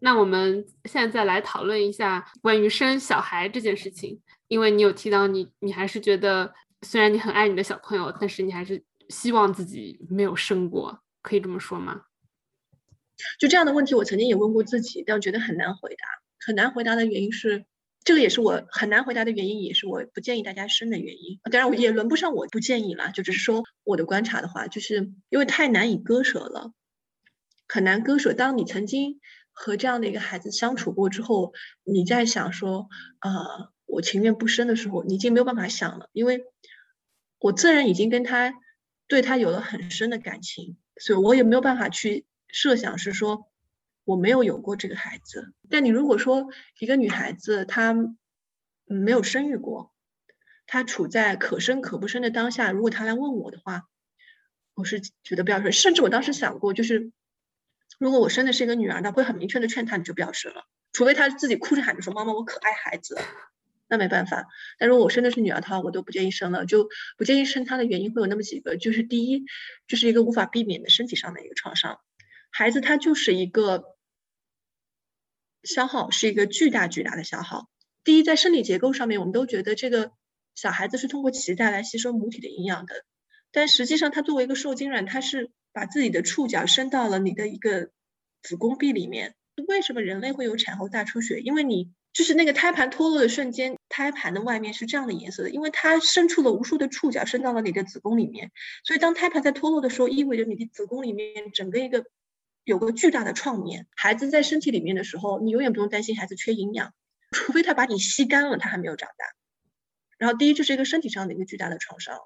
S1: 那我们现在再来讨论一下关于生小孩这件事情，因为你有提到你，你还是觉得虽然你很爱你的小朋友，但是你还是希望自己没有生过，可以这么说吗？
S2: 就这样的问题，我曾经也问过自己，但我觉得很难回答。很难回答的原因是，这个也是我很难回答的原因，也是我不建议大家生的原因。当然，我也轮不上我不建议了，就只是说我的观察的话，就是因为太难以割舍了，很难割舍。当你曾经。和这样的一个孩子相处过之后，你在想说，呃，我情愿不生的时候，你已经没有办法想了，因为我自然已经跟他对他有了很深的感情，所以我也没有办法去设想是说我没有有过这个孩子。但你如果说一个女孩子她没有生育过，她处在可生可不生的当下，如果她来问我的话，我是觉得不要说，甚至我当时想过就是。如果我生的是一个女儿，那会很明确的劝她，你就不要生了，除非她自己哭着喊着说：“妈妈，我可爱孩子。”那没办法。但如果我生的是女儿的话，我都不建议生了。就不建议生她的原因会有那么几个，就是第一，就是一个无法避免的身体上的一个创伤。孩子他就是一个消耗，是一个巨大巨大的消耗。第一，在生理结构上面，我们都觉得这个小孩子是通过脐带来吸收母体的营养的，但实际上他作为一个受精卵，他是。把自己的触角伸到了你的一个子宫壁里面。为什么人类会有产后大出血？因为你就是那个胎盘脱落的瞬间，胎盘的外面是这样的颜色的，因为它伸出了无数的触角，伸到了你的子宫里面。所以当胎盘在脱落的时候，意味着你的子宫里面整个一个有个巨大的创面。孩子在身体里面的时候，你永远不用担心孩子缺营养，除非他把你吸干了，他还没有长大。然后第一，就是一个身体上的一个巨大的创伤。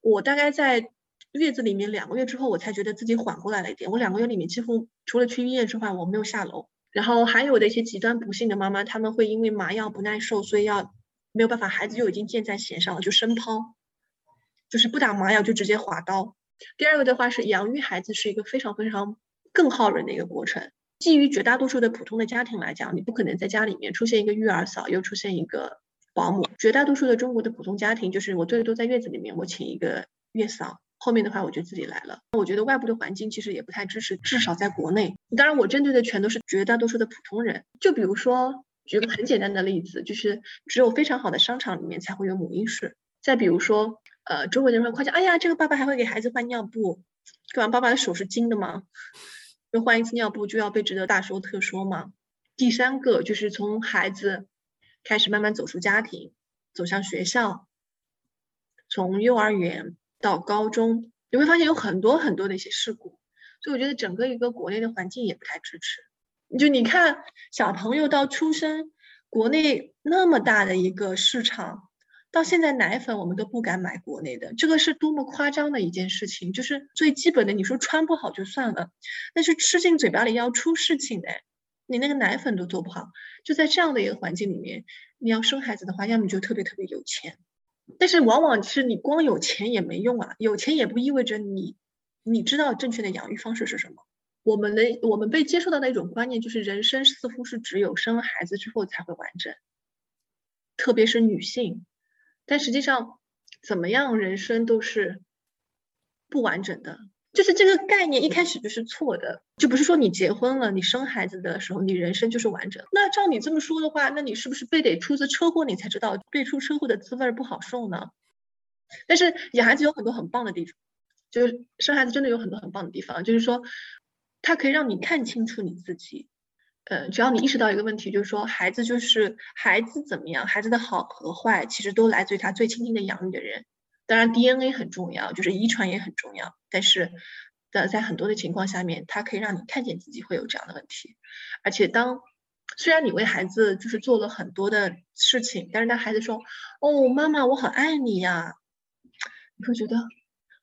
S2: 我大概在。月子里面两个月之后，我才觉得自己缓过来了一点。我两个月里面几乎除了去医院之外，我没有下楼。然后还有的一些极端不幸的妈妈，他们会因为麻药不耐受，所以要没有办法，孩子就已经箭在弦上了，就生抛，就是不打麻药就直接划刀。第二个的话是养育孩子是一个非常非常更耗人的一个过程。基于绝大多数的普通的家庭来讲，你不可能在家里面出现一个育儿嫂，又出现一个保姆。绝大多数的中国的普通家庭，就是我最多在月子里面我请一个月嫂。后面的话我就自己来了。我觉得外部的环境其实也不太支持，至少在国内。当然，我针对的全都是绝大多数的普通人。就比如说，举个很简单的例子，就是只有非常好的商场里面才会有母婴室。再比如说，呃，周围的人会夸奖：“哎呀，这个爸爸还会给孩子换尿布，干嘛？爸爸的手是金的吗？就换一次尿布就要被值得大说特说吗？”第三个就是从孩子开始慢慢走出家庭，走向学校，从幼儿园。到高中，你会发现有很多很多的一些事故，所以我觉得整个一个国内的环境也不太支持。就你看，小朋友到出生，国内那么大的一个市场，到现在奶粉我们都不敢买国内的，这个是多么夸张的一件事情。就是最基本的，你说穿不好就算了，但是吃进嘴巴里要出事情的，你那个奶粉都做不好。就在这样的一个环境里面，你要生孩子的话，要么就特别特别有钱。但是往往是你光有钱也没用啊，有钱也不意味着你，你知道正确的养育方式是什么。我们的我们被接受到的一种观念，就是人生似乎是只有生了孩子之后才会完整，特别是女性。但实际上，怎么样人生都是不完整的，就是这个概念一开始就是错的。就不是说你结婚了，你生孩子的时候，你人生就是完整。那照你这么说的话，那你是不是非得出次车祸你才知道被出车祸的滋味不好受呢？但是养孩子有很多很棒的地方，就是生孩子真的有很多很棒的地方，就是说。它可以让你看清楚你自己，呃，只要你意识到一个问题，就是说孩子就是孩子怎么样，孩子的好和坏其实都来自于他最亲近的养育的人。当然，DNA 很重要，就是遗传也很重要。但是，在在很多的情况下面，它可以让你看见自己会有这样的问题。而且，当虽然你为孩子就是做了很多的事情，但是当孩子说：“哦，妈妈，我很爱你呀。”你会觉得，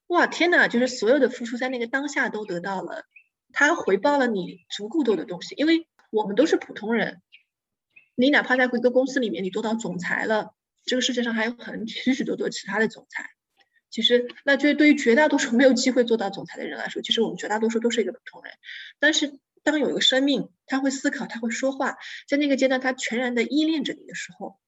S2: 哇，天哪！就是所有的付出在那个当下都得到了。他回报了你足够多的东西，因为我们都是普通人。你哪怕在一个公司里面，你做到总裁了，这个世界上还有很许许多多其他的总裁。其实，那就对于绝大多数 没有机会做到总裁的人来说，其实我们绝大多数都是一个普通人。但是，当有一个生命，他会思考，他会说话，在那个阶段，他全然的依恋着你的时候，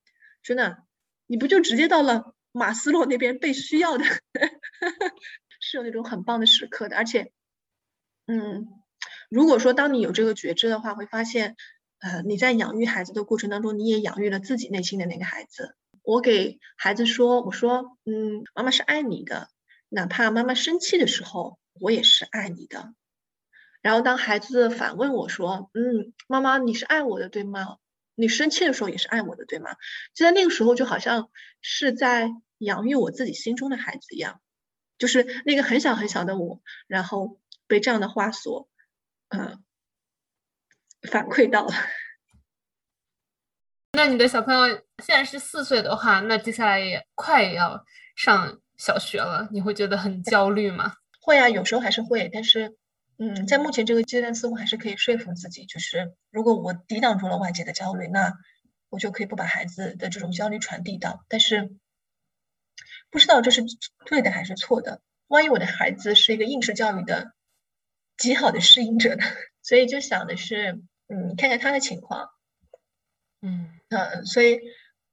S2: 真的，你不就直接到了马斯洛那边被需要的，是有那种很棒的时刻的，而且。嗯，如果说当你有这个觉知的话，会发现，呃，你在养育孩子的过程当中，你也养育了自己内心的那个孩子。我给孩子说，我说，嗯，妈妈是爱你的，哪怕妈妈生气的时候，我也是爱你的。然后当孩子反问我说，嗯，妈妈你是爱我的对吗？你生气的时候也是爱我的对吗？就在那个时候，就好像是在养育我自己心中的孩子一样，就是那个很小很小的我，然后。被这样的话所，呃，反馈到了。
S1: 那你的小朋友现在是四岁的话，那接下来也快也要上小学了，你会觉得很焦虑吗？
S2: 会啊，有时候还是会。但是，嗯，在目前这个阶段，似乎还是可以说服自己，就是如果我抵挡住了外界的焦虑，那我就可以不把孩子的这种焦虑传递到。但是，不知道这是对的还是错的。万一我的孩子是一个应试教育的。极好的适应者呢，所以就想的是，嗯，看看他的情况，
S1: 嗯。
S2: 嗯，所以，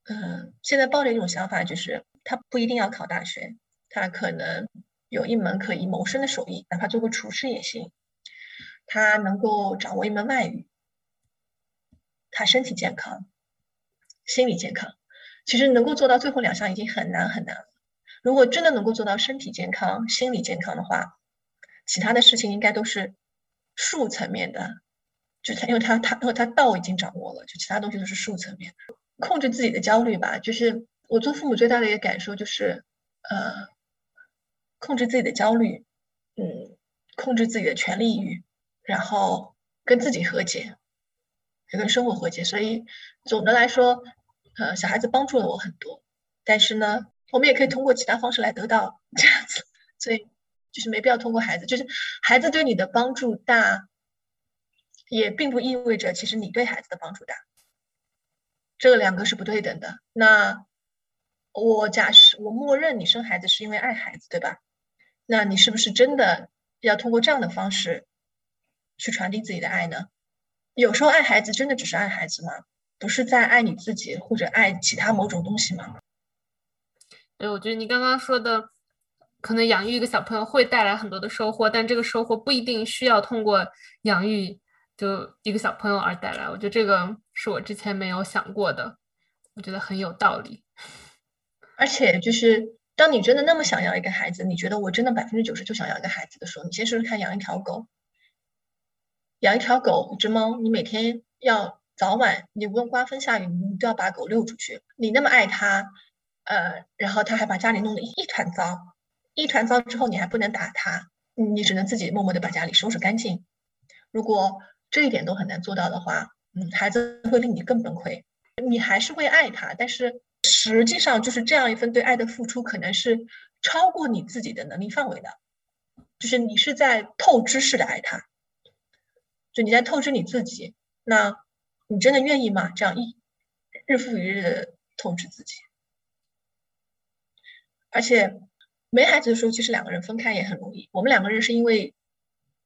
S2: 嗯，现在抱着一种想法，就是他不一定要考大学，他可能有一门可以谋生的手艺，哪怕做个厨师也行，他能够掌握一门外语，他身体健康，心理健康，其实能够做到最后两项已经很难很难了。如果真的能够做到身体健康、心理健康的话，其他的事情应该都是术层面的，就他，因为他他因为他道已经掌握了，就其他东西都是术层面。控制自己的焦虑吧，就是我做父母最大的一个感受就是，呃，控制自己的焦虑，嗯，控制自己的权利欲，然后跟自己和解，也跟生活和解。所以总的来说，呃，小孩子帮助了我很多，但是呢，我们也可以通过其他方式来得到 这样子，所以。就是没必要通过孩子，就是孩子对你的帮助大，也并不意味着其实你对孩子的帮助大，这两个是不对等的。那我假设我默认你生孩子是因为爱孩子，对吧？那你是不是真的要通过这样的方式去传递自己的爱呢？有时候爱孩子真的只是爱孩子吗？不是在爱你自己或者爱其他某种东西吗？
S1: 对，我觉得你刚刚说的。可能养育一个小朋友会带来很多的收获，但这个收获不一定需要通过养育就一个小朋友而带来。我觉得这个是我之前没有想过的，我觉得很有道理。
S2: 而且就是当你真的那么想要一个孩子，你觉得我真的百分之九十就想要一个孩子的时候，你先试试看养一条狗，养一条狗、一只猫，你每天要早晚，你无论刮风下雨，你都要把狗遛出去。你那么爱它，呃，然后它还把家里弄得一团糟。一团糟之后，你还不能打它，你只能自己默默的把家里收拾干净。如果这一点都很难做到的话，嗯，孩子会令你更崩溃。你还是会爱他，但是实际上就是这样一份对爱的付出，可能是超过你自己的能力范围的。就是你是在透支式的爱他，就你在透支你自己。那你真的愿意吗？这样一日复一日的透支自己，而且。没孩子的时候，其实两个人分开也很容易。我们两个人是因为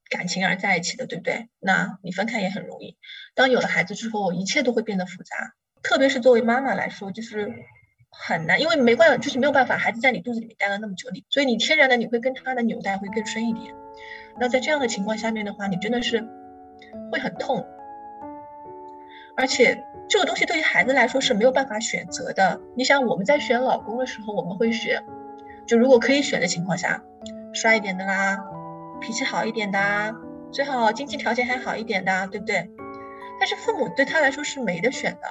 S2: 感情而在一起的，对不对？那你分开也很容易。当有了孩子之后，一切都会变得复杂，特别是作为妈妈来说，就是很难，因为没办法，就是没有办法，孩子在你肚子里面待了那么久，你所以你天然的你会跟他的纽带会更深一点。那在这样的情况下面的话，你真的是会很痛，而且这个东西对于孩子来说是没有办法选择的。你想我们在选老公的时候，我们会选，就如果可以选的情况下，帅一点的啦。脾气好一点的，最好经济条件还好一点的，对不对？但是父母对他来说是没得选的，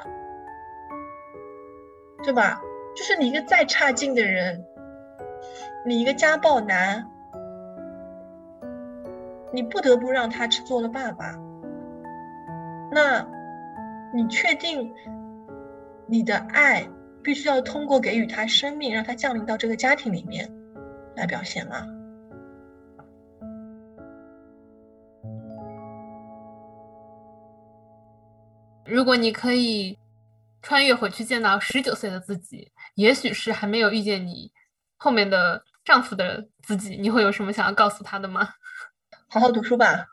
S2: 对吧？就是你一个再差劲的人，你一个家暴男，你不得不让他去做了爸爸。那，你确定你的爱必须要通过给予他生命，让他降临到这个家庭里面来表现吗？
S1: 如果你可以穿越回去见到十九岁的自己，也许是还没有遇见你后面的丈夫的自己，你会有什么想要告诉他的吗？
S2: 好好读书吧，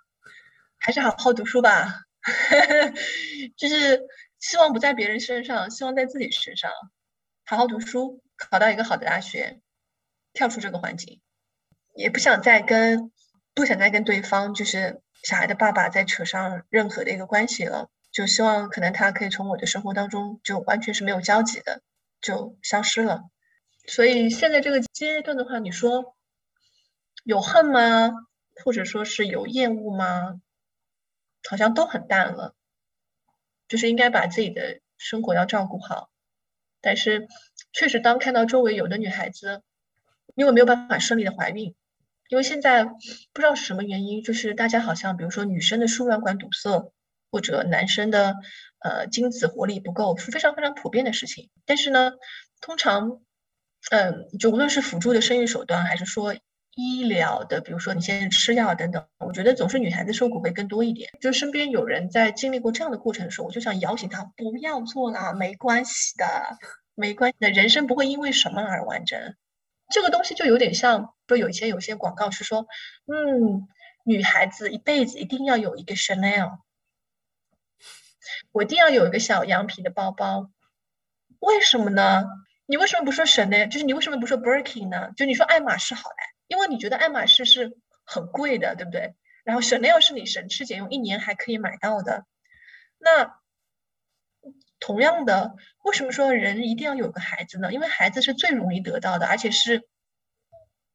S2: 还是好好读书吧，就是希望不在别人身上，希望在自己身上，好好读书，考到一个好的大学，跳出这个环境，也不想再跟不想再跟对方，就是小孩的爸爸再扯上任何的一个关系了。就希望可能他可以从我的生活当中就完全是没有交集的，就消失了。所以现在这个阶段的话，你说有恨吗？或者说是有厌恶吗？好像都很淡了。就是应该把自己的生活要照顾好。但是确实，当看到周围有的女孩子因为没有办法顺利的怀孕，因为现在不知道是什么原因，就是大家好像比如说女生的输卵管堵塞。或者男生的呃精子活力不够是非常非常普遍的事情，但是呢，通常，嗯，就无论是辅助的生育手段，还是说医疗的，比如说你现在吃药等等，我觉得总是女孩子受苦会更多一点。就身边有人在经历过这样的过程的时候，我就想摇醒他，不要做了，没关系的，没关系的，人生不会因为什么而完整。这个东西就有点像，说有以前有些广告是说，嗯，女孩子一辈子一定要有一个 Chanel。我一定要有一个小羊皮的包包，为什么呢？你为什么不说神呢？就是你为什么不说 Birkin 呢？就你说爱马仕好嘞，因为你觉得爱马仕是很贵的，对不对？然后 Chanel 是你省吃俭用一年还可以买到的。那同样的，为什么说人一定要有个孩子呢？因为孩子是最容易得到的，而且是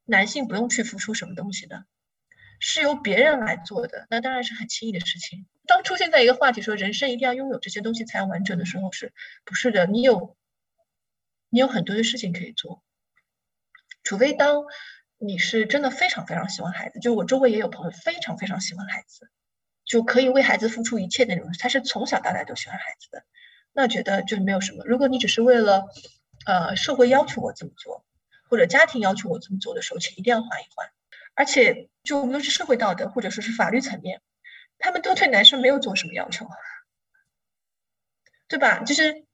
S2: 男性不用去付出什么东西的。是由别人来做的，那当然是很轻易的事情。当出现在一个话题说人生一定要拥有这些东西才完整的时候，是不是的？你有，你有很多的事情可以做，除非当你是真的非常非常喜欢孩子，就我周围也有朋友非常非常喜欢孩子，就可以为孩子付出一切那种，他是从小到大都喜欢孩子的，那觉得就没有什么。如果你只是为了，呃，社会要求我这么做，或者家庭要求我这么做的时候，请一定要缓一缓。而且，就无论是社会道德，或者说是法律层面，他们都对男生没有做什么要求，对吧？就是，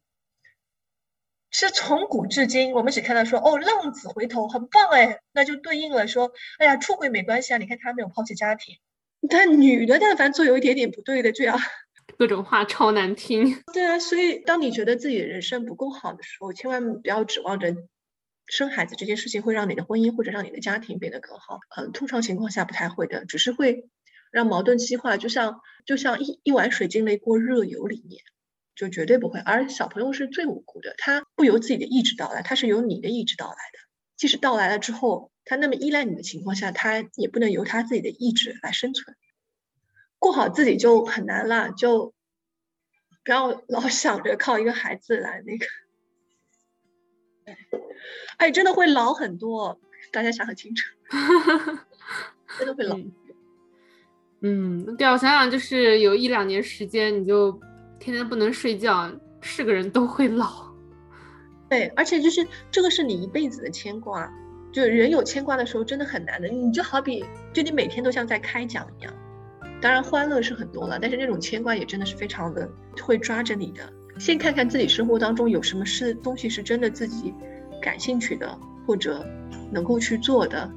S2: 是从古至今，我们只看到说，哦，浪子回头很棒哎，那就对应了说，哎呀，出轨没关系啊，你看他没有抛弃家庭。但女的，但凡做有一点点不对的，就要
S1: 各种话超难听。
S2: 对啊，所以当你觉得自己的人生不够好的时候，千万不要指望着。生孩子这件事情会让你的婚姻或者让你的家庭变得更好，嗯，通常情况下不太会的，只是会让矛盾激化，就像就像一一碗水进了一锅热油里面，就绝对不会。而小朋友是最无辜的，他不由自己的意志到来，他是由你的意志到来的。即使到来了之后，他那么依赖你的情况下，他也不能由他自己的意志来生存。过好自己就很难了，就不要老想着靠一个孩子来那个。哎，真的会老很多，大家想很清楚，真的会老。
S1: 嗯，嗯对啊，我想想，就是有一两年时间，你就天天不能睡觉，是个人都会老。
S2: 对，而且就是这个是你一辈子的牵挂，就人有牵挂的时候真的很难的。你就好比，就你每天都像在开讲一样，当然欢乐是很多了，但是那种牵挂也真的是非常的会抓着你的。先看看自己生活当中有什么事东西是真的自己。感兴趣的或者能够去做的，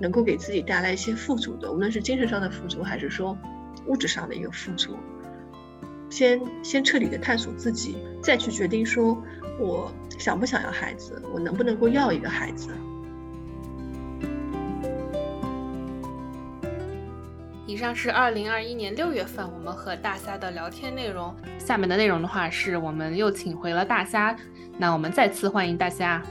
S2: 能够给自己带来一些富足的，无论是精神上的富足，还是说物质上的一个富足。先先彻底的探索自己，再去决定说我想不想要孩子，我能不能够要一个孩子。
S1: 以上是二零二一年六月份我们和大虾的聊天内容。下面的内容的话，是我们又请回了大虾，那我们再次欢迎大虾。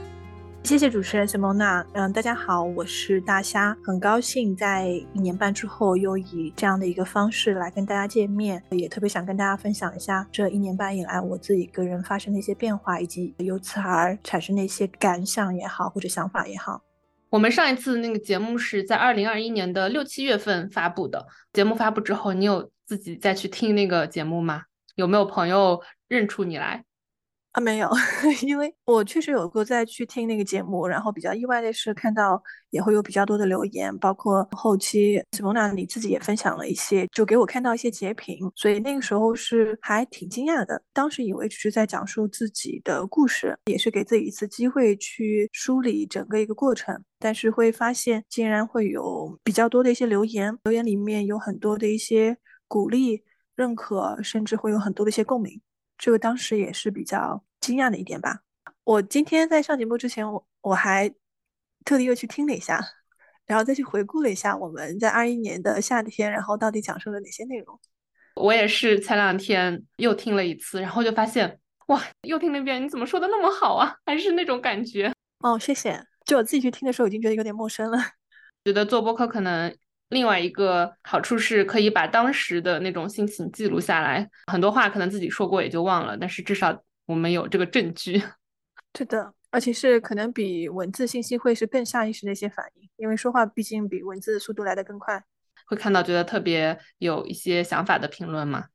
S4: 谢谢主持人谢蒙娜。嗯，大家好，我是大虾，很高兴在一年半之后又以这样的一个方式来跟大家见面，也特别想跟大家分享一下这一年半以来我自己个人发生的一些变化，以及由此而产生的一些感想也好，或者想法也好。
S1: 我们上一次那个节目是在二零二一年的六七月份发布的，节目发布之后，你有自己再去听那个节目吗？有没有朋友认出你来？
S4: 没有，因为我确实有过再去听那个节目，然后比较意外的是看到也会有比较多的留言，包括后期西蒙娜你自己也分享了一些，就给我看到一些截屏，所以那个时候是还挺惊讶的。当时以为只是在讲述自己的故事，也是给自己一次机会去梳理整个一个过程，但是会发现竟然会有比较多的一些留言，留言里面有很多的一些鼓励、认可，甚至会有很多的一些共鸣。这个当时也是比较惊讶的一点吧。我今天在上节目之前，我我还特地又去听了一下，然后再去回顾了一下我们在二一年的夏天，然后到底讲述了哪些内容。
S1: 我也是前两天又听了一次，然后就发现，哇，又听了一遍，你怎么说的那么好啊？还是那种感觉。
S4: 哦，谢谢。就我自己去听的时候，已经觉得有点陌生了。
S1: 觉得做播客可能。另外一个好处是可以把当时的那种心情记录下来，很多话可能自己说过也就忘了，但是至少我们有这个证据。
S4: 是的，而且是可能比文字信息会是更下意识的一些反应，因为说话毕竟比文字的速度来得更快。
S1: 会看到觉得特别有一些想法的评论吗？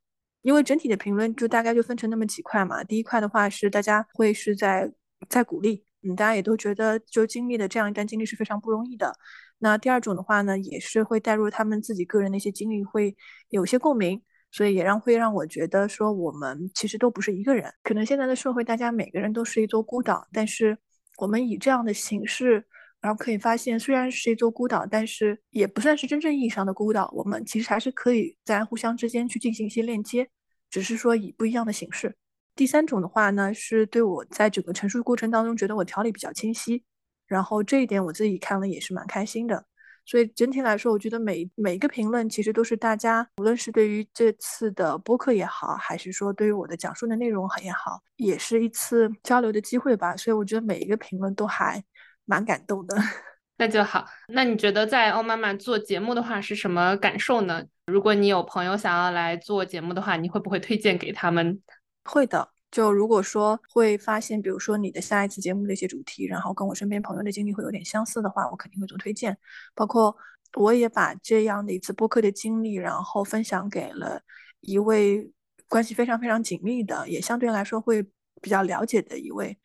S4: 因为整体的评论就大概就分成那么几块嘛。第一块的话是大家会是在在鼓励，嗯，大家也都觉得就经历的这样一段经历是非常不容易的。那第二种的话呢，也是会带入他们自己个人的一些经历，会有些共鸣，所以也让会让我觉得说，我们其实都不是一个人。可能现在的社会，大家每个人都是一座孤岛，但是我们以这样的形式，然后可以发现，虽然是一座孤岛，但是也不算是真正意义上的孤岛。我们其实还是可以在互相之间去进行一些链接，只是说以不一样的形式。第三种的话呢，是对我在整个陈述过程当中，觉得我条理比较清晰。然后这一点我自己看了也是蛮开心的，所以整体来说，我觉得每每一个评论其实都是大家，无论是对于这次的播客也好，还是说对于我的讲述的内容也好，也是一次交流的机会吧。所以我觉得每一个评论都还蛮感动的。
S1: 那就好。那你觉得在欧妈妈做节目的话是什么感受呢？如果你有朋友想要来做节目的话，你会不会推荐给他们？
S4: 会的。就如果说会发现，比如说你的下一次节目的一些主题，然后跟我身边朋友的经历会有点相似的话，我肯定会做推荐。包括我也把这样的一次播客的经历，然后分享给了一位关系非常非常紧密的，也相对来说会比较了解的一位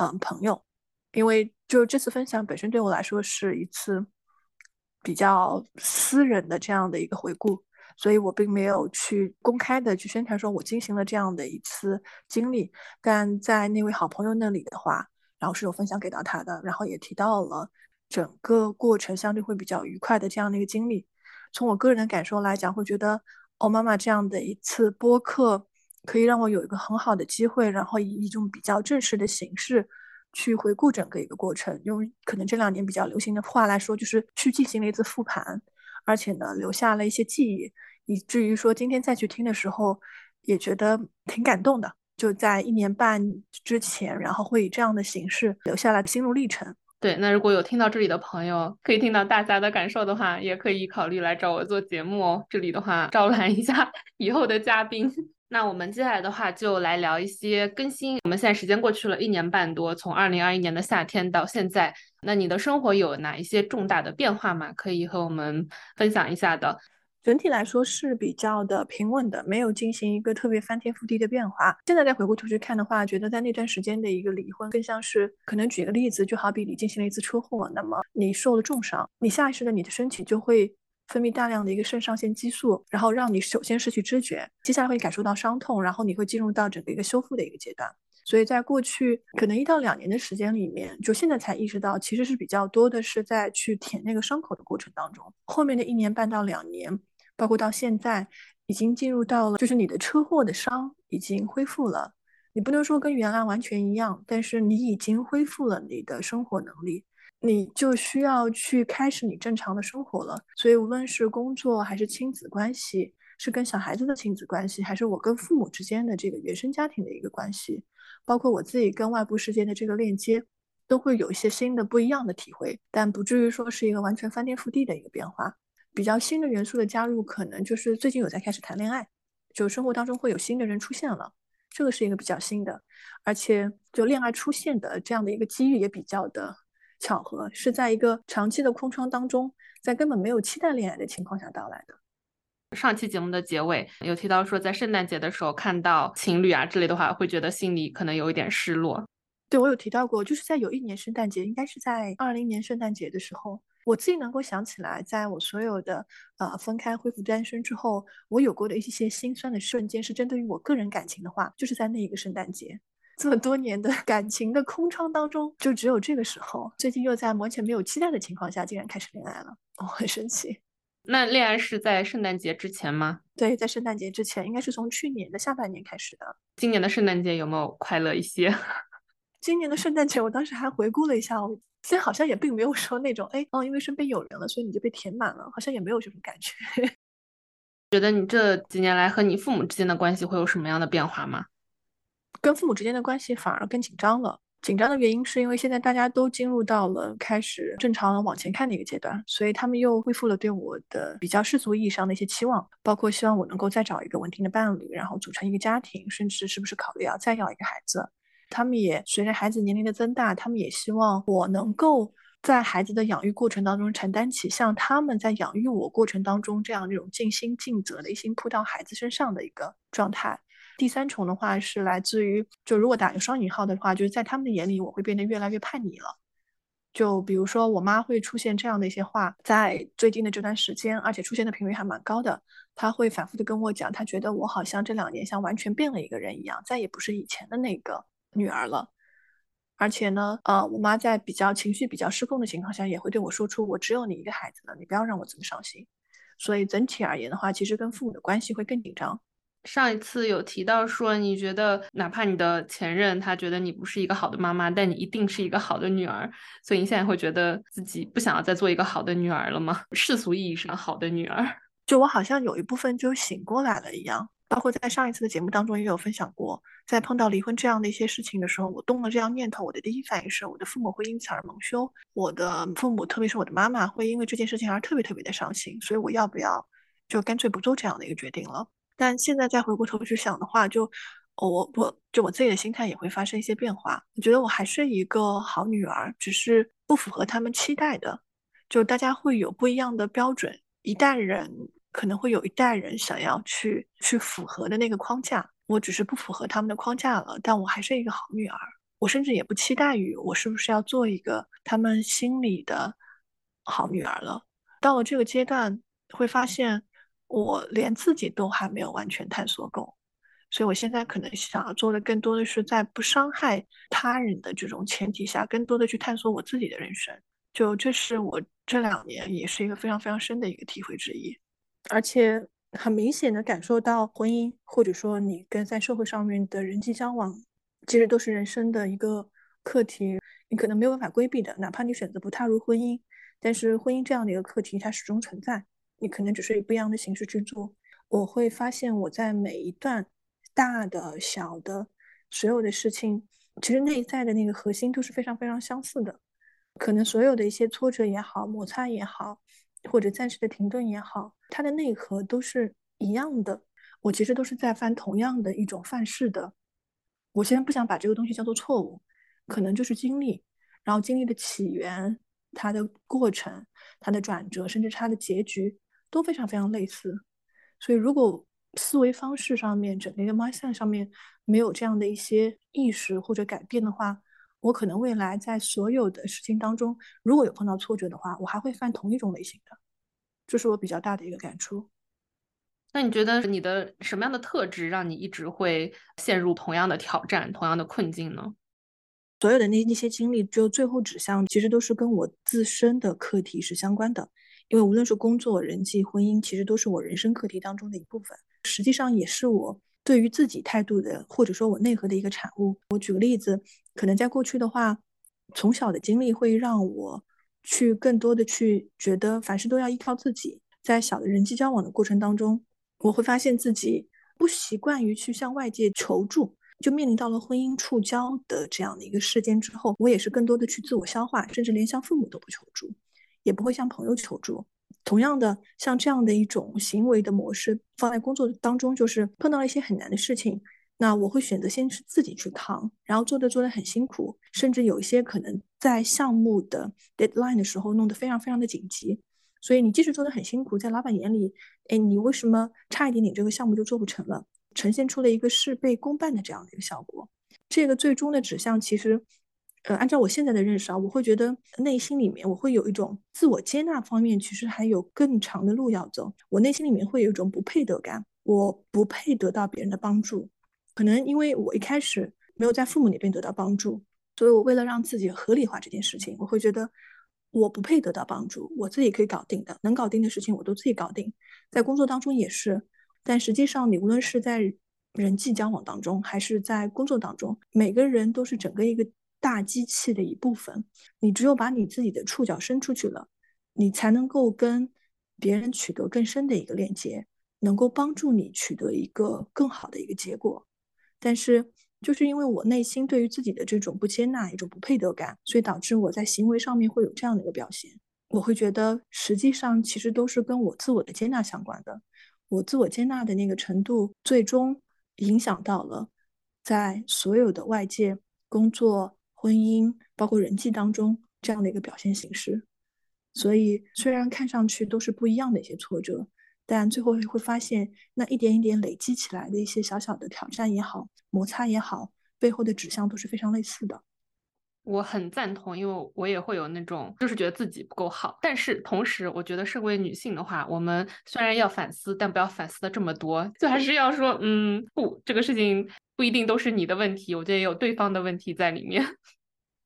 S4: 嗯朋友。因为就这次分享本身对我来说是一次比较私人的这样的一个回顾。所以我并没有去公开的去宣传说我进行了这样的一次经历，但在那位好朋友那里的话，然后是有分享给到他的，然后也提到了整个过程相对会比较愉快的这样的一个经历。从我个人的感受来讲，会觉得哦，妈妈这样的一次播客可以让我有一个很好的机会，然后以一种比较正式的形式去回顾整个一个过程，用可能这两年比较流行的话来说，就是去进行了一次复盘。而且呢，留下了一些记忆，以至于说今天再去听的时候，也觉得挺感动的。就在一年半之前，然后会以这样的形式留下来心路历程。
S1: 对，那如果有听到这里的朋友，可以听到大家的感受的话，也可以考虑来找我做节目哦。这里的话，招揽一下 以后的嘉宾。那我们接下来的话就来聊一些更新。我们现在时间过去了一年半多，从二零二一年的夏天到现在，那你的生活有哪一些重大的变化吗？可以和我们分享一下的。
S4: 整体来说是比较的平稳的，没有进行一个特别翻天覆地的变化。现在再回过头去看的话，觉得在那段时间的一个离婚，更像是可能举个例子，就好比你进行了一次车祸，那么你受了重伤，你下意识的你的身体就会。分泌大量的一个肾上腺激素，然后让你首先失去知觉，接下来会感受到伤痛，然后你会进入到整个一个修复的一个阶段。所以在过去可能一到两年的时间里面，就现在才意识到，其实是比较多的是在去舔那个伤口的过程当中。后面的一年半到两年，包括到现在，已经进入到了就是你的车祸的伤已经恢复了，你不能说跟原来完全一样，但是你已经恢复了你的生活能力，你就需要去开始你正常的生活了。所以无论是工作还是亲子关系，是跟小孩子的亲子关系，还是我跟父母之间的这个原生家庭的一个关系。包括我自己跟外部世界的这个链接，都会有一些新的不一样的体会，但不至于说是一个完全翻天覆地的一个变化。比较新的元素的加入，可能就是最近有在开始谈恋爱，就生活当中会有新的人出现了，这个是一个比较新的，而且就恋爱出现的这样的一个机遇也比较的巧合，是在一个长期的空窗当中，在根本没有期待恋爱的情况下到来的。
S1: 上期节目的结尾有提到说，在圣诞节的时候看到情侣啊之类的话，会觉得心里可能有一点失落。
S4: 对我有提到过，就是在有一年圣诞节，应该是在二零年圣诞节的时候，我自己能够想起来，在我所有的呃分开恢复单身之后，我有过的一些心酸的瞬间，是针对于我个人感情的话，就是在那一个圣诞节，这么多年的 感情的空窗当中，就只有这个时候，最近又在完全没有期待的情况下，竟然开始恋爱了，我很生气。
S1: 那恋爱是在圣诞节之前吗？
S4: 对，在圣诞节之前，应该是从去年的下半年开始的。
S1: 今年的圣诞节有没有快乐一些？
S4: 今年的圣诞节，我当时还回顾了一下，虽然好像也并没有说那种，哎，哦，因为身边有人了，所以你就被填满了，好像也没有这种感觉。
S1: 觉得你这几年来和你父母之间的关系会有什么样的变化吗？
S4: 跟父母之间的关系反而更紧张了。紧张的原因是因为现在大家都进入到了开始正常往前看的一个阶段，所以他们又恢复了对我的比较世俗意义上的一些期望，包括希望我能够再找一个稳定的伴侣，然后组成一个家庭，甚至是不是考虑要再要一个孩子。他们也随着孩子年龄的增大，他们也希望我能够在孩子的养育过程当中承担起像他们在养育我过程当中这样这种尽心尽责的一心扑到孩子身上的一个状态。第三重的话是来自于，就如果打个双引号的话，就是在他们的眼里，我会变得越来越叛逆了。就比如说，我妈会出现这样的一些话，在最近的这段时间，而且出现的频率还蛮高的。她会反复的跟我讲，她觉得我好像这两年像完全变了一个人一样，再也不是以前的那个女儿了。而且呢，呃，我妈在比较情绪比较失控的情况下，也会对我说出：“我只有你一个孩子了，你不要让我这么伤心。”所以整体而言的话，其实跟父母的关系会更紧张。
S1: 上一次有提到说，你觉得哪怕你的前任他觉得你不是一个好的妈妈，但你一定是一个好的女儿，所以你现在会觉得自己不想要再做一个好的女儿了吗？世俗意义上好的女儿，
S4: 就我好像有一部分就醒过来了一样。包括在上一次的节目当中也有分享过，在碰到离婚这样的一些事情的时候，我动了这样念头，我的第一反应是我的父母会因此而蒙羞，我的父母，特别是我的妈妈，会因为这件事情而特别特别的伤心，所以我要不要就干脆不做这样的一个决定了？但现在再回过头去想的话，就我我就我自己的心态也会发生一些变化。我觉得我还是一个好女儿，只是不符合他们期待的。就大家会有不一样的标准，一代人可能会有一代人想要去去符合的那个框架。我只是不符合他们的框架了，但我还是一个好女儿。我甚至也不期待于我是不是要做一个他们心里的好女儿了。到了这个阶段，会发现。我连自己都还没有完全探索够，所以我现在可能想要做的更多的是在不伤害他人的这种前提下，更多的去探索我自己的人生。就这是我这两年也是一个非常非常深的一个体会之一，而且很明显的感受到婚姻或者说你跟在社会上面的人际交往，其实都是人生的一个课题，你可能没有办法规避的，哪怕你选择不踏入婚姻，但是婚姻这样的一个课题它始终存在。你可能只是以不一样的形式去做，我会发现我在每一段大的、小的、所有的事情，其实内在的那个核心都是非常非常相似的。可能所有的一些挫折也好、摩擦也好，或者暂时的停顿也好，它的内核都是一样的。我其实都是在犯同样的一种范式的。我现在不想把这个东西叫做错误，可能就是经历，然后经历的起源、它的过程、它的转折，甚至它的结局。都非常非常类似，所以如果思维方式上面、整个一个 mindset 上面没有这样的一些意识或者改变的话，我可能未来在所有的事情当中，如果有碰到挫折的话，我还会犯同一种类型的，这是我比较大的一个感触。
S1: 那你觉得你的什么样的特质让你一直会陷入同样的挑战、同样的困境呢？
S2: 所有的那那些经历，就最后指向，其实都是跟我自身的课题是相关的。因为无论是工作、人际、婚姻，其实都是我人生课题当中的一部分。实际上，也是我对于自己态度的，或者说我内核的一个产物。我举个例子，可能在过去的话，从小的经历会让我去更多的去觉得凡事都要依靠自己。在小的人际交往的过程当中，我会发现自己不习惯于去向外界求助，就面临到了婚姻触礁的这样的一个事件之后，我也是更多的去自我消化，甚至连向父母都不求助，也不会向朋友求助。同样的，像这样的一种行为的模式放在工作当中，就是碰到了一些很难的事情，那我会选择先是自己去扛，然后做的做的很辛苦，甚至有一些可能在项目的 deadline 的时候弄得非常非常的紧急。所以你即使做的很辛苦，在老板眼里，哎，你为什么差一点点这个项目就做不成了？呈现出了一个事倍功半的这样的一个效果。这个最终的指向，其实，呃，按照我现在的认识啊，我会觉得内心里面我会有一种自我接纳方面，其实还有更长的路要走。我内心里面会有一种不配得感，我不配得到别人的帮助。可能因为我一开始没有在父母那边得到帮助，所以我为了让自己合理化这件事情，我会觉得。我不配得到帮助，我自己可以搞定的，能搞定的事情我都自己搞定。在工作当中也是，但实际上你无论是在人际交往当中，还是在工作当中，每个人都是整个一个大机器的一部分。你只有把你自己的触角伸出去了，你才能够跟别人取得更深的一个链接，能够帮助你取得一个更好的一个结果。但是。就是因为我内心对于自己的这种不接纳，一种不配得感，所以导致我在行为上面会有这样的一个表现。我会觉得，实际上其实都是跟我自我的接纳相关的。我自我接纳的那个程度，最终影响到了在所有的外界、工作、婚姻，包括人际当中这样的一个表现形式。所以，虽然看上去都是不一样的一些挫折。但最后会发现，那一点一点累积起来的一些小小的挑战也好，摩擦也好，背后的指向都是非常类似的。
S1: 我很赞同，因为我也会有那种，就是觉得自己不够好。但是同时，我觉得身为女性的话，我们虽然要反思，但不要反思的这么多，就还是要说，嗯，不，这个事情不一定都是你的问题，我觉得也有对方的问题在里面。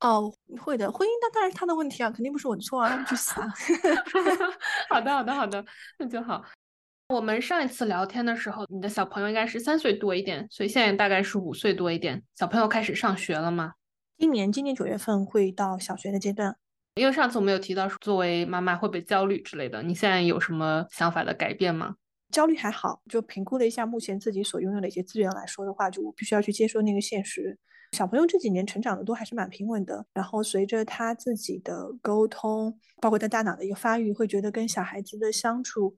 S2: 哦，会的，婚姻那当然是他的问题啊，肯定不是我的错啊，让他去死啊。
S1: 好的，好的，好的，那就好。我们上一次聊天的时候，你的小朋友应该是三岁多一点，所以现在大概是五岁多一点。小朋友开始上学了吗？
S2: 今年今年九月份会到小学的阶段。
S1: 因为上次我们有提到，作为妈妈会不会焦虑之类的？你现在有什么想法的改变吗？
S2: 焦虑还好，就评估了一下目前自己所拥有的一些资源来说的话，就我必须要去接受那个现实。小朋友这几年成长的都还是蛮平稳的，然后随着他自己的沟通，包括他大脑的一个发育，会觉得跟小孩子的相处。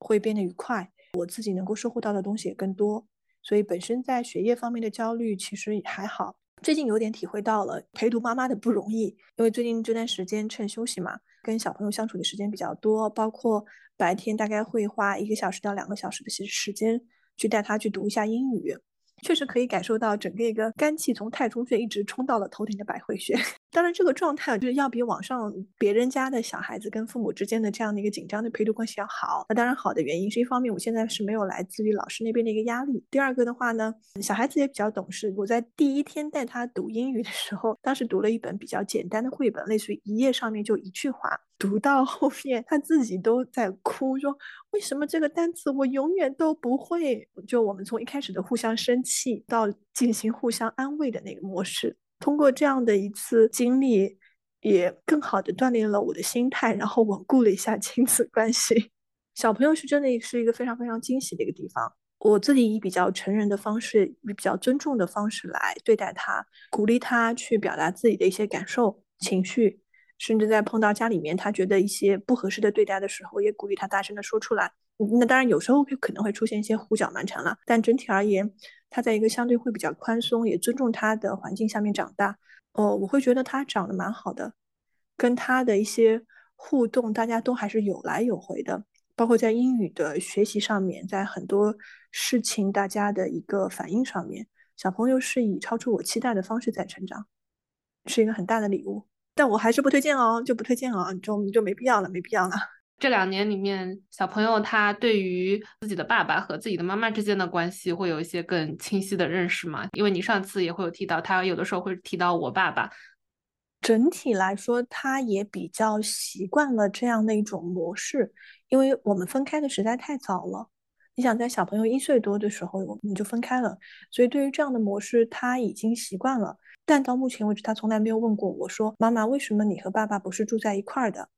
S2: 会变得愉快，我自己能够收获到的东西也更多，所以本身在学业方面的焦虑其实也还好。最近有点体会到了陪读妈妈的不容易，因为最近这段时间趁休息嘛，跟小朋友相处的时间比较多，包括白天大概会花一个小时到两个小时的时时间去带他去读一下英语。确实可以感受到整个一个肝气从太冲穴一直冲到了头顶的百会穴。当然，这个状态就是要比网上别人家的小孩子跟父母之间的这样的一个紧张的陪读关系要好。那当然，好的原因是一方面，我现在是没有来自于老师那边的一个压力。第二个的话呢，小孩子也比较懂事。我在第一天带他读英语的时候，当时读了一本比较简单的绘本，类似于一页上面就一句话。读到后面，他自己都在哭，说为什么这个单词我永远都不会？就我们从一开始的互相生气到进行互相安慰的那个模式。通过这样的一次经历，也更好的锻炼了我的心态，然后稳固了一下亲子关系。小朋友是真的是一个非常非常惊喜的一个地方。我自己以比较成人的方式，以比较尊重的方式来对待他，鼓励他去表达自己的一些感受、情绪，甚至在碰到家里面他觉得一些不合适的对待的时候，也鼓励他大声的说出来。那当然有时候可能会出现一些胡搅蛮缠了，但整体而言。他在一个相对会比较宽松，也尊重他的环境下面长大，哦，我会觉得他长得蛮好的，跟他的一些互动，大家都还是有来有回的，包括在英语的学习上面，在很多事情大家的一个反应上面，小朋友是以超出我期待的方式在成长，是一个很大的礼物，但我还是不推荐哦，就不推荐哦，就就没必要了，没必要了。
S1: 这两年里面，小朋友他对于自己的爸爸和自己的妈妈之间的关系会有一些更清晰的认识吗？因为你上次也会有提到，他有的时候会提到我爸爸。
S2: 整体来说，他也比较习惯了这样的一种模式，因为我们分开的实在太早了。你想在小朋友一岁多的时候，我们就分开了，所以对于这样的模式，他已经习惯了。但到目前为止，他从来没有问过我说：“妈妈，为什么你和爸爸不是住在一块儿的？”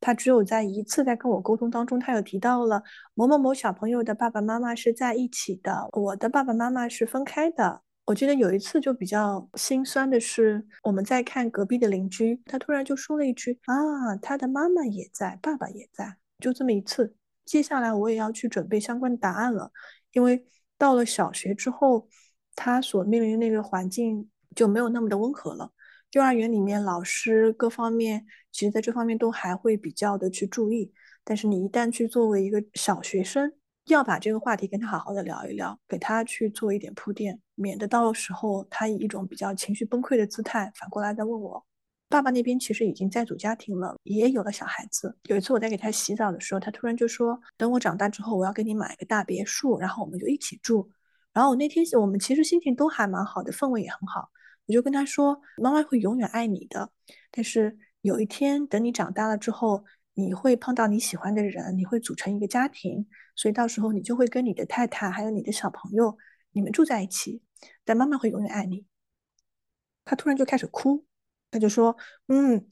S2: 他只有在一次在跟我沟通当中，他有提到了某某某小朋友的爸爸妈妈是在一起的，我的爸爸妈妈是分开的。我记得有一次就比较心酸的是，我们在看隔壁的邻居，他突然就说了一句：“啊，他的妈妈也在，爸爸也在。”就这么一次。接下来我也要去准备相关的答案了，因为到了小学之后，他所面临的那个环境就没有那么的温和了。幼儿园里面老师各方面其实在这方面都还会比较的去注意，但是你一旦去作为一个小学生，要把这个话题跟他好好的聊一聊，给他去做一点铺垫，免得到时候他以一种比较情绪崩溃的姿态反过来再问我。爸爸那边其实已经在组家庭了，也有了小孩子。有一次我在给他洗澡的时候，他突然就说：“等我长大之后，我要给你买一个大别墅，然后我们就一起住。”然后我那天我们其实心情都还蛮好的，氛围也很好。我就跟他说：“妈妈会永远爱你的，但是有一天等你长大了之后，你会碰到你喜欢的人，你会组成一个家庭，所以到时候你就会跟你的太太还有你的小朋友，你们住在一起。但妈妈会永远爱你。”他突然就开始哭，他就说：“嗯，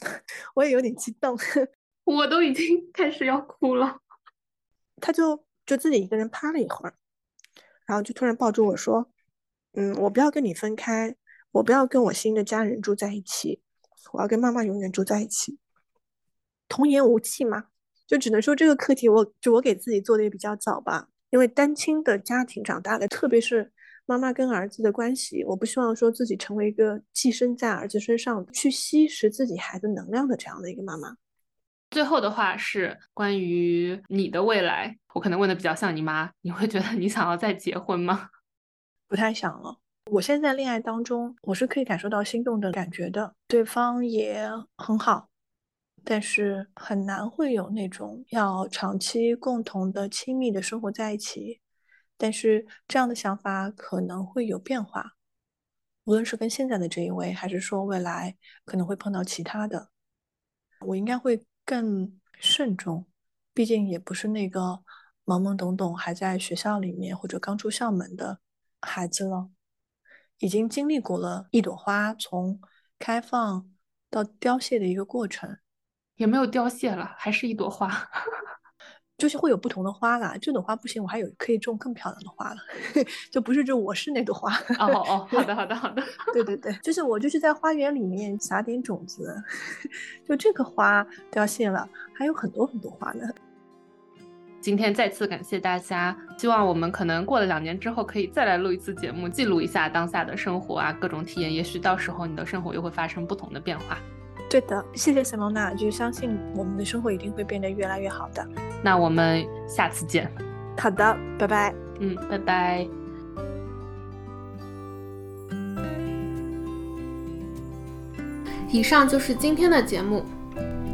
S2: 我也有点激动，
S1: 我都已经开始要哭了。”
S2: 他就就自己一个人趴了一会儿，然后就突然抱住我说：“嗯，我不要跟你分开。”我不要跟我新的家人住在一起，我要跟妈妈永远住在一起。童言无忌嘛，就只能说这个课题，我就我给自己做的也比较早吧。因为单亲的家庭长大的，特别是妈妈跟儿子的关系，我不希望说自己成为一个寄生在儿子身上去吸食自己孩子能量的这样的一个妈妈。
S1: 最后的话是关于你的未来，我可能问的比较像你妈，你会觉得你想要再结婚吗？
S2: 不太想了。我现在恋爱当中，我是可以感受到心动的感觉的，对方也很好，但是很难会有那种要长期共同的亲密的生活在一起。但是这样的想法可能会有变化，无论是跟现在的这一位，还是说未来可能会碰到其他的，我应该会更慎重，毕竟也不是那个懵懵懂懂还在学校里面或者刚出校门的孩子了。已经经历过了一朵花从开放到凋谢的一个过程，
S1: 也没有凋谢了，还是一朵花，
S2: 就是会有不同的花啦。这朵花不行，我还有可以种更漂亮的花了，就不是就我是那朵花。
S1: 哦哦，好的好的好的，
S2: 对对对，就是我就是在花园里面撒点种子，就这个花凋谢了，还有很多很多花呢。
S1: 今天再次感谢大家，希望我们可能过了两年之后可以再来录一次节目，记录一下当下的生活啊，各种体验。也许到时候你的生活又会发生不同的变化。
S2: 对的，谢谢 Simona，就是相信我们的生活一定会变得越来越好的。
S1: 那我们下次见。
S2: 好的，拜拜。
S1: 嗯，拜拜。以上就是今天的节目，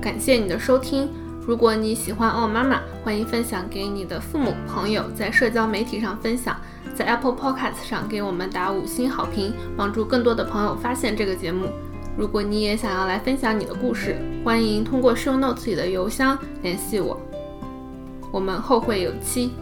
S1: 感谢你的收听。如果你喜欢《哦妈妈》，欢迎分享给你的父母、朋友，在社交媒体上分享，在 Apple Podcast 上给我们打五星好评，帮助更多的朋友发现这个节目。如果你也想要来分享你的故事，欢迎通过 Show Notes 里的邮箱联系我。我们后会有期。